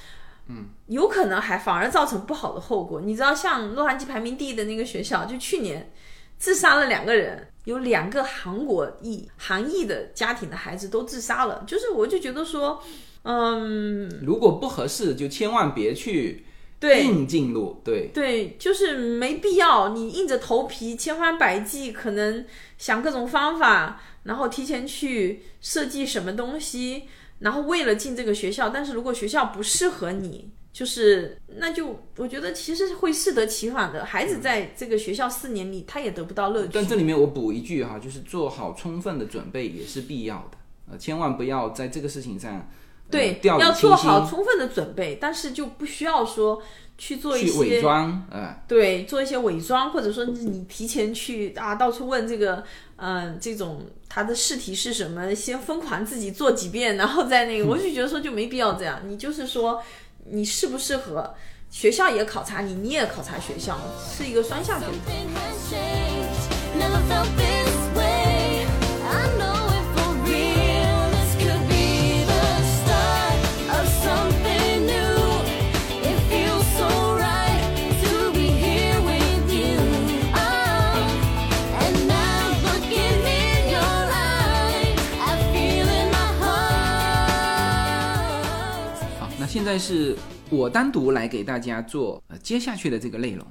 嗯，有可能还反而造成不好的后果。你知道，像洛杉矶排名第一的那个学校，就去年自杀了两个人，有两个韩国裔韩裔的家庭的孩子都自杀了。就是，我就觉得说，嗯，如果不合适，就千万别去对硬进入。对，对，就是没必要，你硬着头皮千方百计，可能想各种方法，然后提前去设计什么东西，然后为了进这个学校，但是如果学校不适合你，就是那就我觉得其实会适得其反的。孩子在这个学校四年里，他也得不到乐趣。但这里面我补一句哈，就是做好充分的准备也是必要的。呃，千万不要在这个事情上、呃对，要做好充分的准备，但是就不需要说去做一些伪些装，呃，对，做一些伪装，或者说你提前去啊，到处问这个，嗯、这种他的试题是什么，先疯狂自己做几遍，然后再那个，我就觉得说就没必要这样。你就是说你适不适合，学校也考察你，你也考察学校，是一个双向选择。现在是我单独来给大家做呃接下去的这个内容。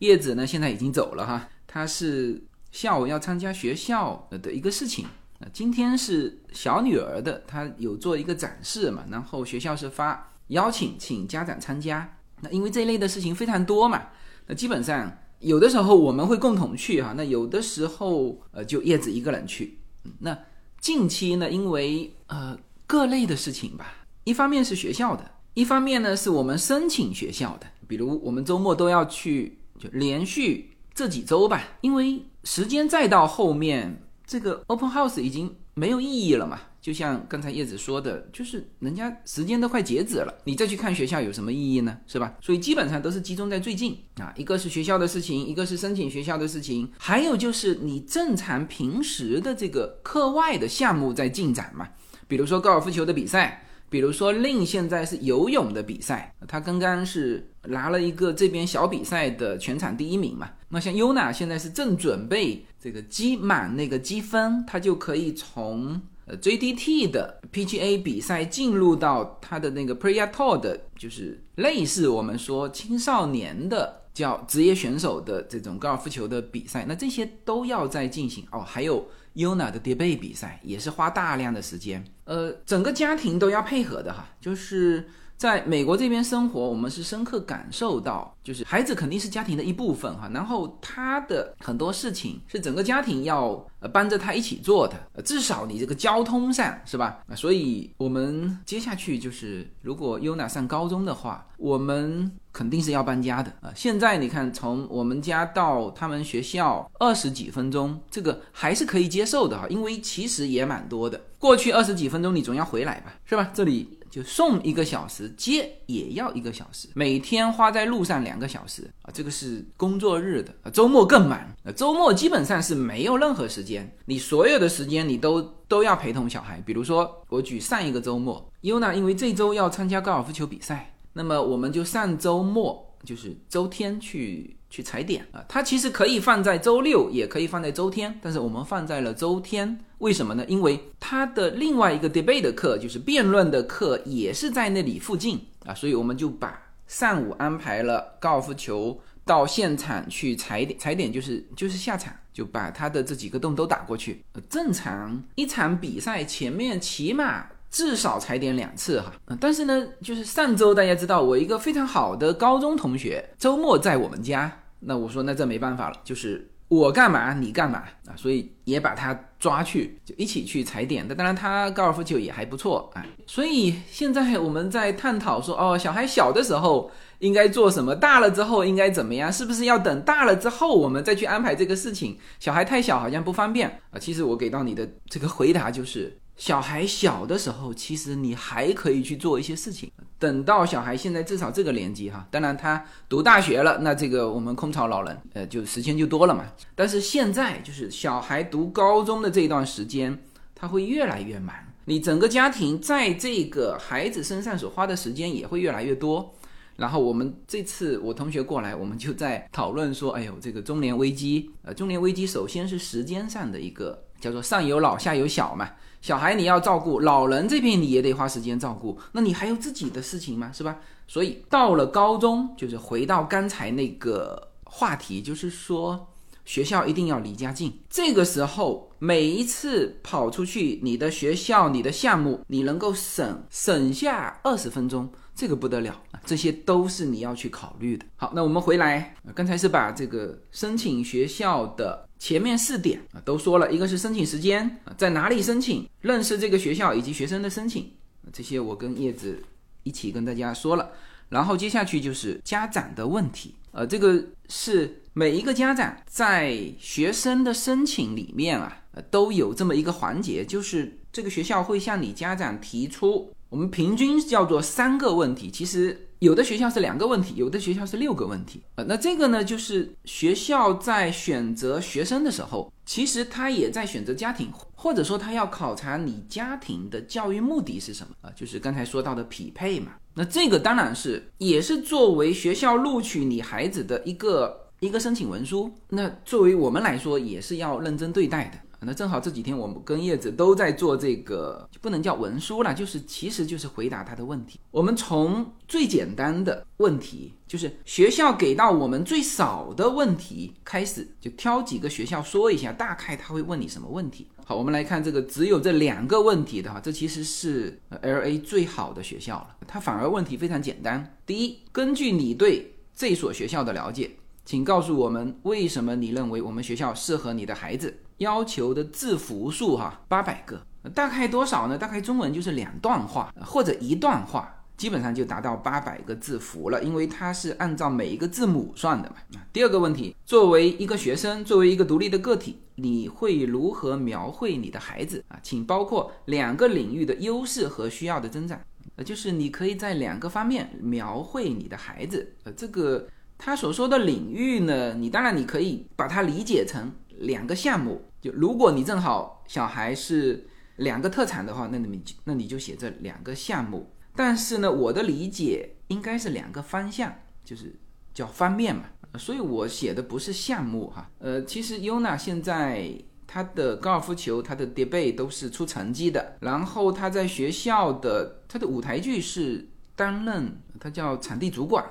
叶子呢现在已经走了哈，他是下午要参加学校的一个事情。呃，今天是小女儿的，她有做一个展示嘛，然后学校是发邀请，请家长参加。那因为这一类的事情非常多嘛，那基本上有的时候我们会共同去哈，那有的时候呃就叶子一个人去。那近期呢，因为呃各类的事情吧，一方面是学校的，一方面呢是我们申请学校的，比如我们周末都要去，就连续这几周吧，因为时间再到后面，这个 open house 已经没有意义了嘛。就像刚才叶子说的，就是人家时间都快截止了，你再去看学校有什么意义呢？是吧？所以基本上都是集中在最近啊，一个是学校的事情，一个是申请学校的事情，还有就是你正常平时的这个课外的项目在进展嘛，比如说高尔夫球的比赛。比如说，令现在是游泳的比赛，他刚刚是拿了一个这边小比赛的全场第一名嘛。那像优娜现在是正准备这个积满那个积分，他就可以从呃 JDT 的 PGA 比赛进入到他的那个 p r e y a Tour 的，就是类似我们说青少年的叫职业选手的这种高尔夫球的比赛。那这些都要在进行哦，还有。Yuna 的叠被比赛也是花大量的时间，呃，整个家庭都要配合的哈。就是在美国这边生活，我们是深刻感受到，就是孩子肯定是家庭的一部分哈。然后他的很多事情是整个家庭要呃帮着他一起做的，至少你这个交通上是吧？啊，所以我们接下去就是，如果 Yuna 上高中的话，我们肯定是要搬家的啊！现在你看，从我们家到他们学校二十几分钟，这个还是可以接受的哈，因为其实也蛮多的。过去二十几分钟，你总要回来吧，是吧？这里就送一个小时，接也要一个小时，每天花在路上两个小时啊，这个是工作日的，啊周末更忙，啊周末基本上是没有任何时间，你所有的时间你都都要陪同小孩。比如说，我举上一个周末优娜因为这周要参加高尔夫球比赛。那么我们就上周末，就是周天去去踩点啊。它其实可以放在周六，也可以放在周天，但是我们放在了周天，为什么呢？因为它的另外一个 debate 的课，就是辩论的课，也是在那里附近啊，所以我们就把上午安排了高尔夫球到现场去踩点，踩点就是就是下场，就把他的这几个洞都打过去。正常一场比赛前面起码。至少踩点两次哈，嗯，但是呢，就是上周大家知道，我一个非常好的高中同学周末在我们家，那我说那这没办法了，就是我干嘛你干嘛啊，所以也把他抓去，就一起去踩点。那当然他高尔夫球也还不错啊，所以现在我们在探讨说，哦，小孩小的时候应该做什么，大了之后应该怎么样，是不是要等大了之后我们再去安排这个事情？小孩太小好像不方便啊。其实我给到你的这个回答就是。小孩小的时候，其实你还可以去做一些事情。等到小孩现在至少这个年纪哈，当然他读大学了，那这个我们空巢老人，呃，就时间就多了嘛。但是现在就是小孩读高中的这一段时间，他会越来越忙，你整个家庭在这个孩子身上所花的时间也会越来越多。然后我们这次我同学过来，我们就在讨论说，哎呦，这个中年危机，呃，中年危机首先是时间上的一个叫做上有老下有小嘛。小孩你要照顾，老人这边你也得花时间照顾，那你还有自己的事情吗？是吧？所以到了高中，就是回到刚才那个话题，就是说学校一定要离家近。这个时候，每一次跑出去，你的学校、你的项目，你能够省省下二十分钟，这个不得了啊！这些都是你要去考虑的。好，那我们回来，刚才是把这个申请学校的。前面四点啊都说了，一个是申请时间啊，在哪里申请，认识这个学校以及学生的申请，这些我跟叶子一起跟大家说了。然后接下去就是家长的问题，呃，这个是每一个家长在学生的申请里面啊，都有这么一个环节，就是这个学校会向你家长提出，我们平均叫做三个问题，其实。有的学校是两个问题，有的学校是六个问题。呃，那这个呢，就是学校在选择学生的时候，其实他也在选择家庭，或者说他要考察你家庭的教育目的是什么啊、呃，就是刚才说到的匹配嘛。那这个当然是也是作为学校录取你孩子的一个一个申请文书。那作为我们来说，也是要认真对待的那正好这几天我们跟叶子都在做这个，就不能叫文书了，就是其实就是回答他的问题。我们从最简单的问题，就是学校给到我们最少的问题开始，就挑几个学校说一下，大概他会问你什么问题。好，我们来看这个只有这两个问题的哈，这其实是 L A 最好的学校了，它反而问题非常简单。第一，根据你对这所学校的了解。请告诉我们，为什么你认为我们学校适合你的孩子？要求的字符数哈，八百个，大概多少呢？大概中文就是两段话或者一段话，基本上就达到八百个字符了，因为它是按照每一个字母算的嘛。第二个问题，作为一个学生，作为一个独立的个体，你会如何描绘你的孩子啊？请包括两个领域的优势和需要的增长，呃，就是你可以在两个方面描绘你的孩子，呃，这个。他所说的领域呢，你当然你可以把它理解成两个项目。就如果你正好小孩是两个特产的话，那你那你就写这两个项目。但是呢，我的理解应该是两个方向，就是叫方面嘛。所以我写的不是项目哈。呃，其实优娜现在他的高尔夫球、他的叠背都是出成绩的。然后他在学校的他的舞台剧是担任他叫场地主管。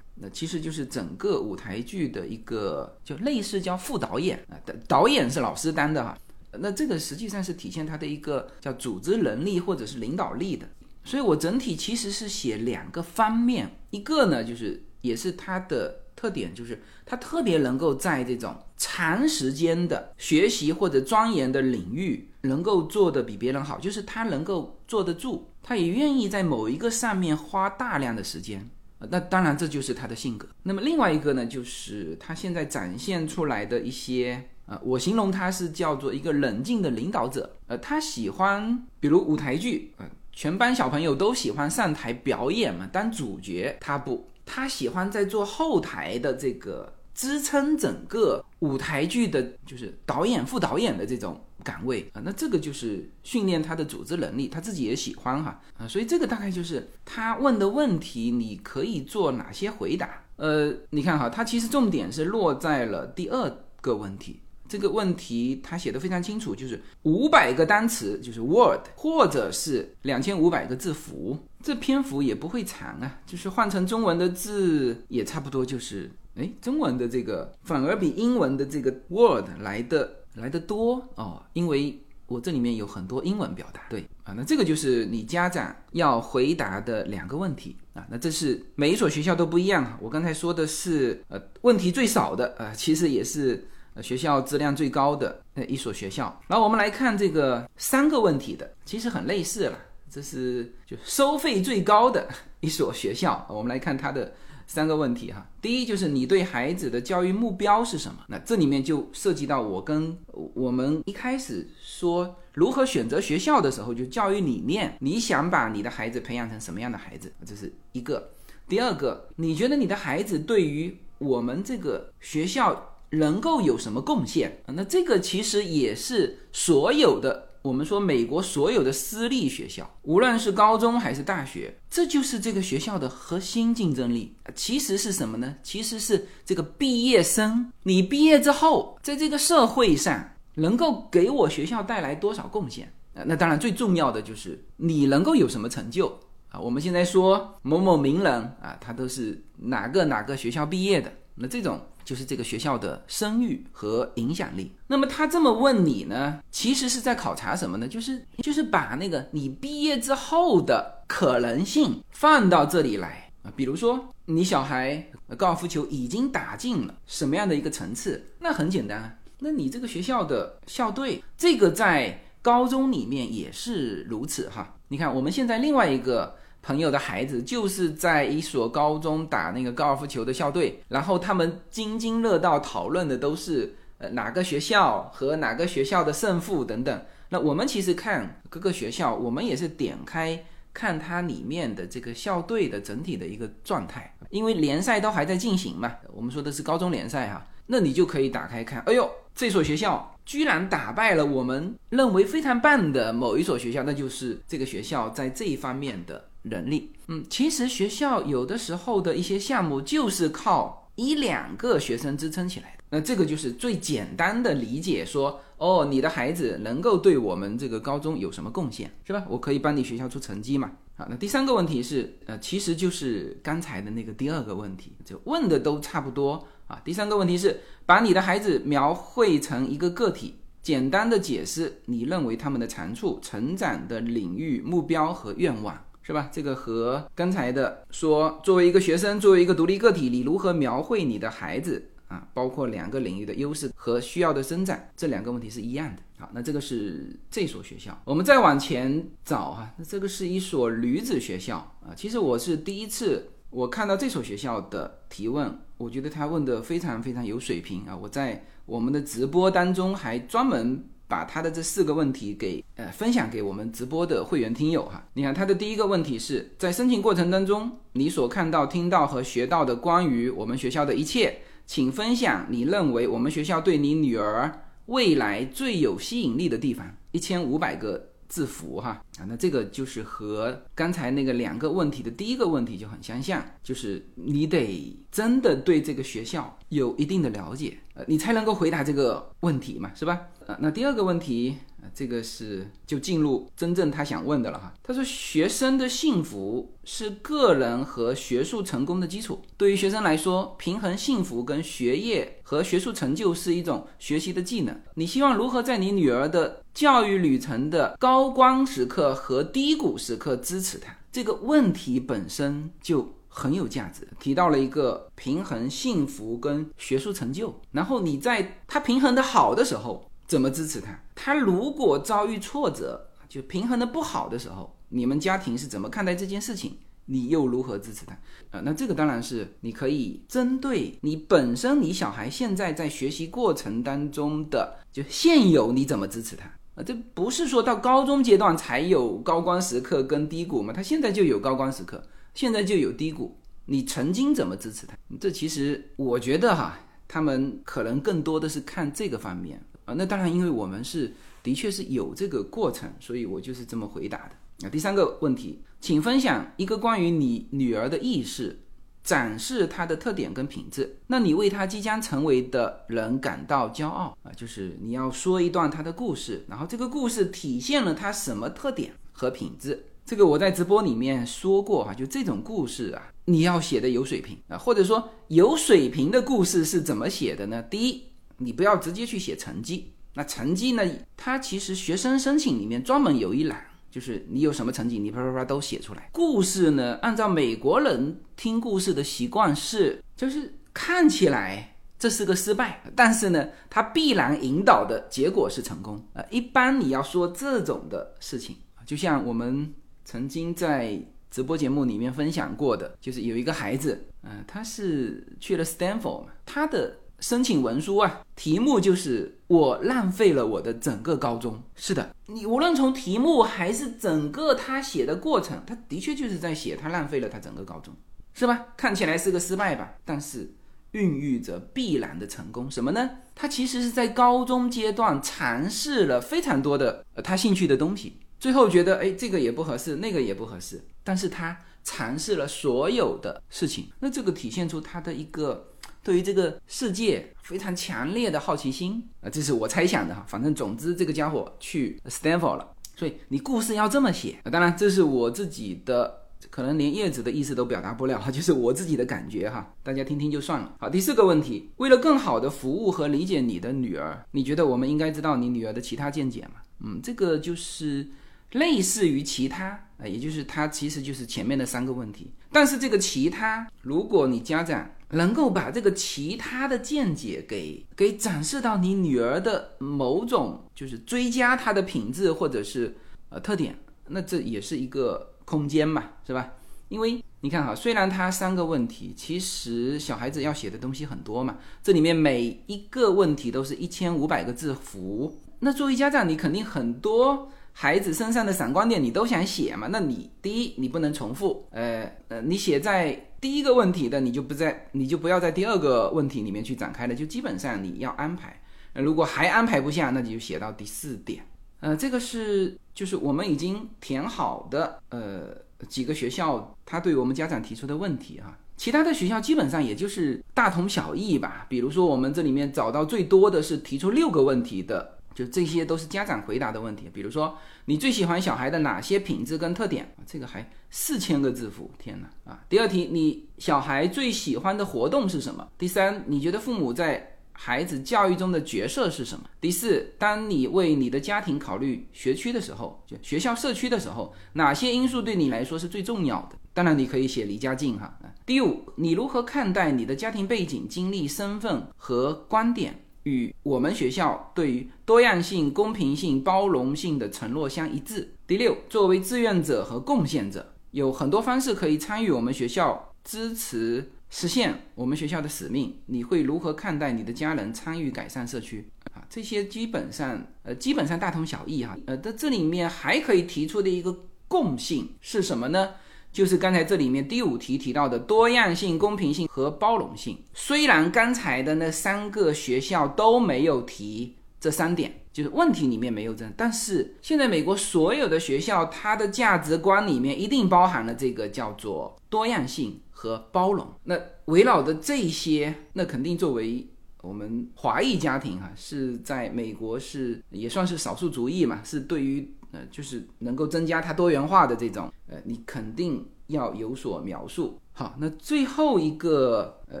那其实就是整个舞台剧的一个，就类似叫副导演啊，导导演是老师担的哈。那这个实际上是体现他的一个叫组织能力或者是领导力的。所以我整体其实是写两个方面，一个呢就是也是他的特点，就是他特别能够在这种长时间的学习或者钻研的领域能够做得比别人好，就是他能够坐得住，他也愿意在某一个上面花大量的时间。那当然，这就是他的性格。那么另外一个呢，就是他现在展现出来的一些，呃，我形容他是叫做一个冷静的领导者。呃，他喜欢，比如舞台剧，呃，全班小朋友都喜欢上台表演嘛，当主角，他不，他喜欢在做后台的这个支撑整个舞台剧的，就是导演、副导演的这种。岗位啊，那这个就是训练他的组织能力，他自己也喜欢哈啊，所以这个大概就是他问的问题，你可以做哪些回答？呃，你看哈，他其实重点是落在了第二个问题，这个问题他写的非常清楚，就是五百个单词，就是 word，或者是两千五百个字符，这篇幅也不会长啊，就是换成中文的字也差不多，就是哎，中文的这个反而比英文的这个 word 来的。来的多哦，因为我这里面有很多英文表达，对啊，那这个就是你家长要回答的两个问题啊，那这是每一所学校都不一样啊。我刚才说的是呃问题最少的啊，其实也是呃学校质量最高的呃一所学校。然后我们来看这个三个问题的，其实很类似了，这是就收费最高的一所学校。我们来看它的。三个问题哈，第一就是你对孩子的教育目标是什么？那这里面就涉及到我跟我们一开始说如何选择学校的时候，就教育理念，你想把你的孩子培养成什么样的孩子？这是一个。第二个，你觉得你的孩子对于我们这个学校能够有什么贡献？那这个其实也是所有的。我们说，美国所有的私立学校，无论是高中还是大学，这就是这个学校的核心竞争力。其实是什么呢？其实是这个毕业生，你毕业之后，在这个社会上能够给我学校带来多少贡献？那当然最重要的就是你能够有什么成就啊？我们现在说某某名人啊，他都是哪个哪个学校毕业的，那这种。就是这个学校的声誉和影响力。那么他这么问你呢，其实是在考察什么呢？就是就是把那个你毕业之后的可能性放到这里来啊。比如说你小孩高尔夫球已经打进了什么样的一个层次？那很简单，那你这个学校的校队，这个在高中里面也是如此哈。你看我们现在另外一个。朋友的孩子就是在一所高中打那个高尔夫球的校队，然后他们津津乐道讨论的都是呃哪个学校和哪个学校的胜负等等。那我们其实看各个学校，我们也是点开看它里面的这个校队的整体的一个状态，因为联赛都还在进行嘛。我们说的是高中联赛哈，那你就可以打开看，哎呦，这所学校居然打败了我们认为非常棒的某一所学校，那就是这个学校在这一方面的。能力，嗯，其实学校有的时候的一些项目就是靠一两个学生支撑起来的。那这个就是最简单的理解说，哦，你的孩子能够对我们这个高中有什么贡献，是吧？我可以帮你学校出成绩嘛。好，那第三个问题是，呃，其实就是刚才的那个第二个问题，就问的都差不多啊。第三个问题是，把你的孩子描绘成一个个体，简单的解释你认为他们的长处、成长的领域、目标和愿望。是吧？这个和刚才的说，作为一个学生，作为一个独立个体，你如何描绘你的孩子啊？包括两个领域的优势和需要的生长，这两个问题是一样的。好，那这个是这所学校。我们再往前找啊，那这个是一所女子学校啊。其实我是第一次我看到这所学校的提问，我觉得他问的非常非常有水平啊。我在我们的直播当中还专门。把他的这四个问题给呃分享给我们直播的会员听友哈。你看他的第一个问题是在申请过程当中，你所看到、听到和学到的关于我们学校的一切，请分享你认为我们学校对你女儿未来最有吸引力的地方。一千五百个字符哈啊，那这个就是和刚才那个两个问题的第一个问题就很相像，就是你得真的对这个学校有一定的了解，呃，你才能够回答这个问题嘛，是吧？呃，那第二个问题，这个是就进入真正他想问的了哈。他说，学生的幸福是个人和学术成功的基础。对于学生来说，平衡幸福跟学业和学术成就是一种学习的技能。你希望如何在你女儿的教育旅程的高光时刻和低谷时刻支持她？这个问题本身就。很有价值，提到了一个平衡幸福跟学术成就，然后你在他平衡的好的时候，怎么支持他？他如果遭遇挫折，就平衡的不好的时候，你们家庭是怎么看待这件事情？你又如何支持他？啊，那这个当然是你可以针对你本身，你小孩现在在学习过程当中的就现有你怎么支持他？啊，这不是说到高中阶段才有高光时刻跟低谷吗？他现在就有高光时刻。现在就有低谷，你曾经怎么支持他？这其实我觉得哈，他们可能更多的是看这个方面啊。那当然，因为我们是的确是有这个过程，所以我就是这么回答的。啊，第三个问题，请分享一个关于你女儿的意识，展示她的特点跟品质。那你为她即将成为的人感到骄傲啊？就是你要说一段她的故事，然后这个故事体现了她什么特点和品质？这个我在直播里面说过哈，就这种故事啊，你要写的有水平啊，或者说有水平的故事是怎么写的呢？第一，你不要直接去写成绩，那成绩呢，它其实学生申请里面专门有一栏，就是你有什么成绩，你啪啪啪都写出来。故事呢，按照美国人听故事的习惯是，就是看起来这是个失败，但是呢，它必然引导的结果是成功啊。一般你要说这种的事情，就像我们。曾经在直播节目里面分享过的，就是有一个孩子，嗯，他是去了 Stanford，他的申请文书啊，题目就是我浪费了我的整个高中。是的，你无论从题目还是整个他写的过程，他的确就是在写他浪费了他整个高中，是吧？看起来是个失败吧，但是孕育着必然的成功。什么呢？他其实是在高中阶段尝试了非常多的呃他兴趣的东西。最后觉得，哎，这个也不合适，那个也不合适，但是他尝试了所有的事情，那这个体现出他的一个对于这个世界非常强烈的好奇心啊，这是我猜想的哈。反正总之，这个家伙去 Stanford 了，所以你故事要这么写。当然，这是我自己的，可能连叶子的意思都表达不了哈，就是我自己的感觉哈，大家听听就算了。好，第四个问题，为了更好的服务和理解你的女儿，你觉得我们应该知道你女儿的其他见解吗？嗯，这个就是。类似于其他啊，也就是它其实就是前面的三个问题。但是这个其他，如果你家长能够把这个其他的见解给给展示到你女儿的某种，就是追加她的品质或者是呃特点，那这也是一个空间嘛，是吧？因为你看哈，虽然它三个问题，其实小孩子要写的东西很多嘛，这里面每一个问题都是一千五百个字符，那作为家长，你肯定很多。孩子身上的闪光点你都想写嘛？那你第一你不能重复，呃呃，你写在第一个问题的，你就不在，你就不要在第二个问题里面去展开了，就基本上你要安排。呃，如果还安排不下，那你就写到第四点。呃，这个是就是我们已经填好的呃几个学校他对我们家长提出的问题啊。其他的学校基本上也就是大同小异吧。比如说，我们这里面找到最多的是提出六个问题的，就这些都是家长回答的问题。比如说，你最喜欢小孩的哪些品质跟特点？这个还四千个字符，天哪啊！第二题，你小孩最喜欢的活动是什么？第三，你觉得父母在孩子教育中的角色是什么？第四，当你为你的家庭考虑学区的时候，就学校社区的时候，哪些因素对你来说是最重要的？当然，你可以写离家近哈。第五，你如何看待你的家庭背景、经历、身份和观点与我们学校对于多样性、公平性、包容性的承诺相一致？第六，作为志愿者和贡献者，有很多方式可以参与我们学校支持实现我们学校的使命。你会如何看待你的家人参与改善社区？啊，这些基本上呃基本上大同小异哈。呃，在这里面还可以提出的一个共性是什么呢？就是刚才这里面第五题提到的多样性、公平性和包容性。虽然刚才的那三个学校都没有提这三点，就是问题里面没有这，但是现在美国所有的学校，它的价值观里面一定包含了这个叫做多样性和包容。那围绕的这些，那肯定作为我们华裔家庭哈、是在美国是也算是少数族裔嘛，是对于呃就是能够增加它多元化的这种呃，你肯定要有所描述。好，那最后一个呃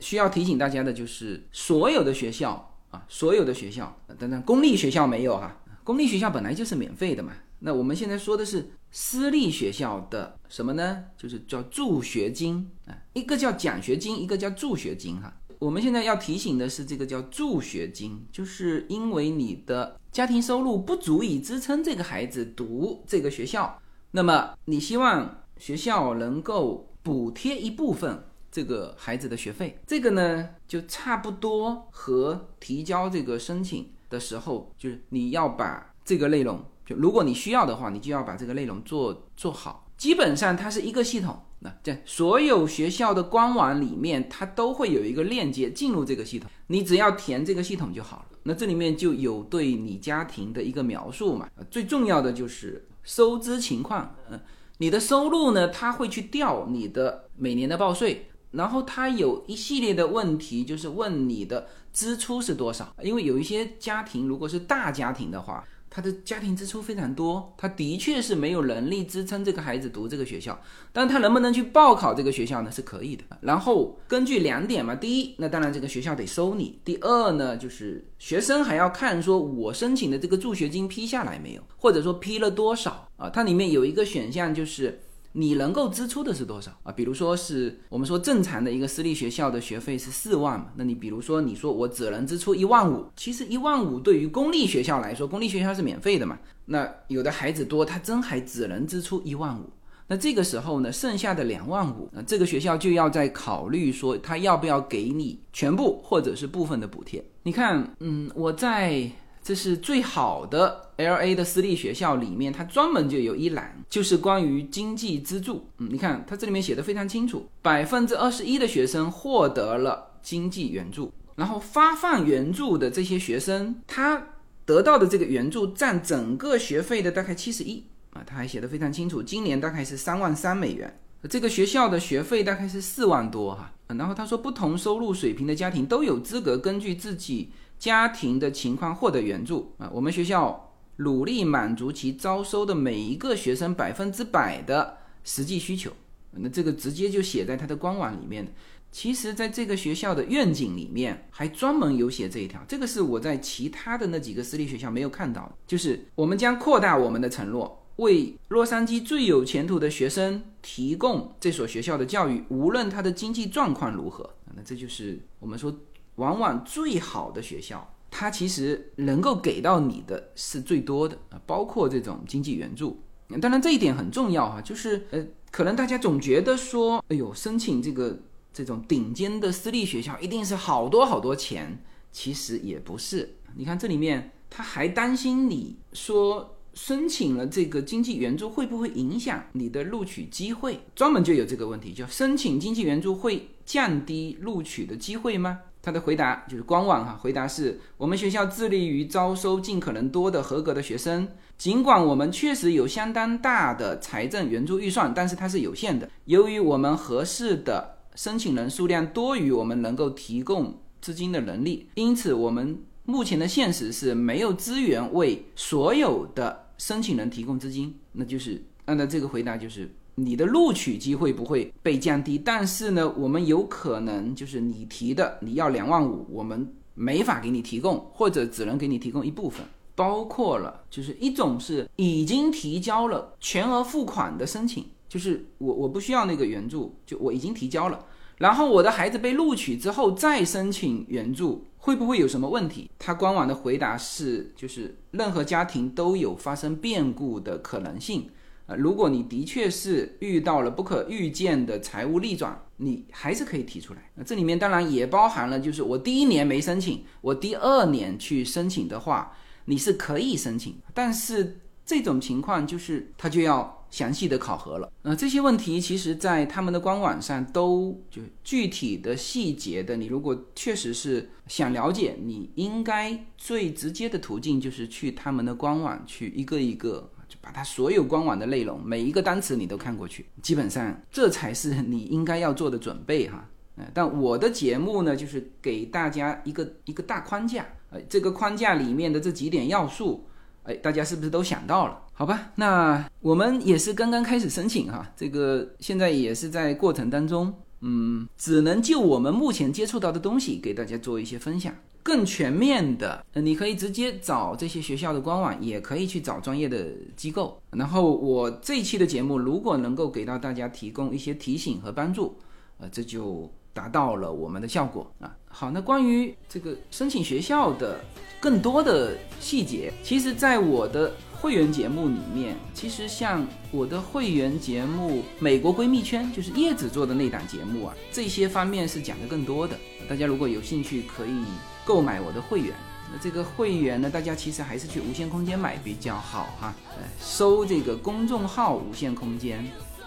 需要提醒大家的就是所有的学校啊，所有的学校，呃当然公立学校没有哈、公立学校本来就是免费的嘛。那我们现在说的是私立学校的什么呢？就是叫助学金啊，一个叫奖学金，一个叫助学金哈。我们现在要提醒的是，这个叫助学金，就是因为你的家庭收入不足以支撑这个孩子读这个学校，那么你希望学校能够补贴一部分这个孩子的学费，这个呢就差不多和提交这个申请的时候，就是你要把这个内容，就如果你需要的话，你就要把这个内容做做好。基本上它是一个系统，那在所有学校的官网里面，它都会有一个链接进入这个系统，你只要填这个系统就好了。那这里面就有对你家庭的一个描述嘛，最重要的就是收支情况，嗯、你的收入呢，它会去调你的每年的报税，然后它有一系列的问题，就是问你的支出是多少，因为有一些家庭如果是大家庭的话。他的家庭支出非常多，他的确是没有能力支撑这个孩子读这个学校，但他能不能去报考这个学校呢？是可以的。然后根据两点嘛，第一，那当然这个学校得收你；第二呢，就是学生还要看说我申请的这个助学金批下来没有，或者说批了多少啊？它里面有一个选项就是。你能够支出的是多少啊？比如说是我们说正常的一个私立学校的学费是四万嘛，那你比如说你说我只能支出一万五，其实一万五对于公立学校来说，公立学校是免费的嘛，那有的孩子多，他真还只能支出一万五。那这个时候呢，剩下的两万五，那这个学校就要在考虑说，他要不要给你全部或者是部分的补贴。你看，嗯，我在这是最好的 L A 的私立学校里面，它专门就有一栏，就是关于经济资助。嗯，你看它这里面写的非常清楚，百分之二十一的学生获得了经济援助，然后发放援助的这些学生，他得到的这个援助占整个学费的大概七十一啊，他还写的非常清楚，今年大概是三万三美元。这个学校的学费大概是四万多哈，然后他说，不同收入水平的家庭都有资格根据自己家庭的情况获得援助啊。我们学校努力满足其招收的每一个学生百分之百的实际需求，那这个直接就写在他的官网里面的。其实，在这个学校的愿景里面，还专门有写这一条。这个是我在其他的那几个私立学校没有看到的，就是我们将扩大我们的承诺，为洛杉矶最有前途的学生提供这所学校的教育，无论他的经济状况如何。那这就是我们说，往往最好的学校，它其实能够给到你的是最多的啊，包括这种经济援助。当然，这一点很重要哈，就是呃，可能大家总觉得说，哎呦，申请这个这种顶尖的私立学校一定是好多好多钱，其实也不是。你看这里面，他还担心你说申请了这个经济援助会不会影响你的录取机会，专门就有这个问题，就申请经济援助会降低录取的机会吗？他的回答就是官网哈，回答是我们学校致力于招收尽可能多的合格的学生。尽管我们确实有相当大的财政援助预算，但是它是有限的。由于我们合适的申请人数量多于我们能够提供资金的能力，因此我们目前的现实是没有资源为所有的申请人提供资金。那就是按照这个回答，就是你的录取机会不会被降低，但是呢，我们有可能就是你提的你要两万五，我们没法给你提供，或者只能给你提供一部分。包括了，就是一种是已经提交了全额付款的申请，就是我我不需要那个援助，就我已经提交了，然后我的孩子被录取之后再申请援助，会不会有什么问题？他官网的回答是，就是任何家庭都有发生变故的可能性。呃，如果你的确是遇到了不可预见的财务逆转，你还是可以提出来。那这里面当然也包含了，就是我第一年没申请，我第二年去申请的话。你是可以申请，但是这种情况就是他就要详细的考核了。呃，这些问题其实在他们的官网上都就具体的细节的，你如果确实是想了解，你应该最直接的途径就是去他们的官网去一个一个就把它所有官网的内容每一个单词你都看过去，基本上这才是你应该要做的准备哈。呃，但我的节目呢，就是给大家一个一个大框架。呃，这个框架里面的这几点要素，哎，大家是不是都想到了？好吧，那我们也是刚刚开始申请哈，这个现在也是在过程当中，嗯，只能就我们目前接触到的东西给大家做一些分享。更全面的，你可以直接找这些学校的官网，也可以去找专业的机构。然后我这一期的节目，如果能够给到大家提供一些提醒和帮助，呃，这就。达到了我们的效果啊！好，那关于这个申请学校的更多的细节，其实，在我的会员节目里面，其实像我的会员节目《美国闺蜜圈》，就是叶子做的那档节目啊，这些方面是讲的更多的。大家如果有兴趣，可以购买我的会员。那这个会员呢，大家其实还是去无限空间买比较好哈。呃，搜这个公众号“无限空间”，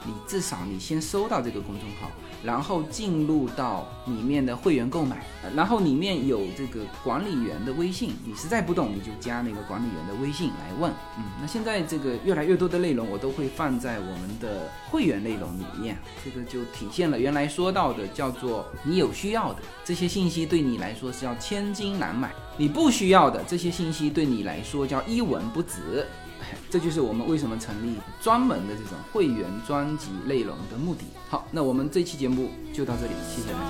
你至少你先收到这个公众号。然后进入到里面的会员购买，然后里面有这个管理员的微信，你实在不懂你就加那个管理员的微信来问。嗯，那现在这个越来越多的内容我都会放在我们的会员内容里面，这个就体现了原来说到的叫做你有需要的这些信息对你来说是要千金难买，你不需要的这些信息对你来说叫一文不值。这就是我们为什么成立专门的这种会员专辑内容的目的。好那我们这期节目就到这里谢谢大家。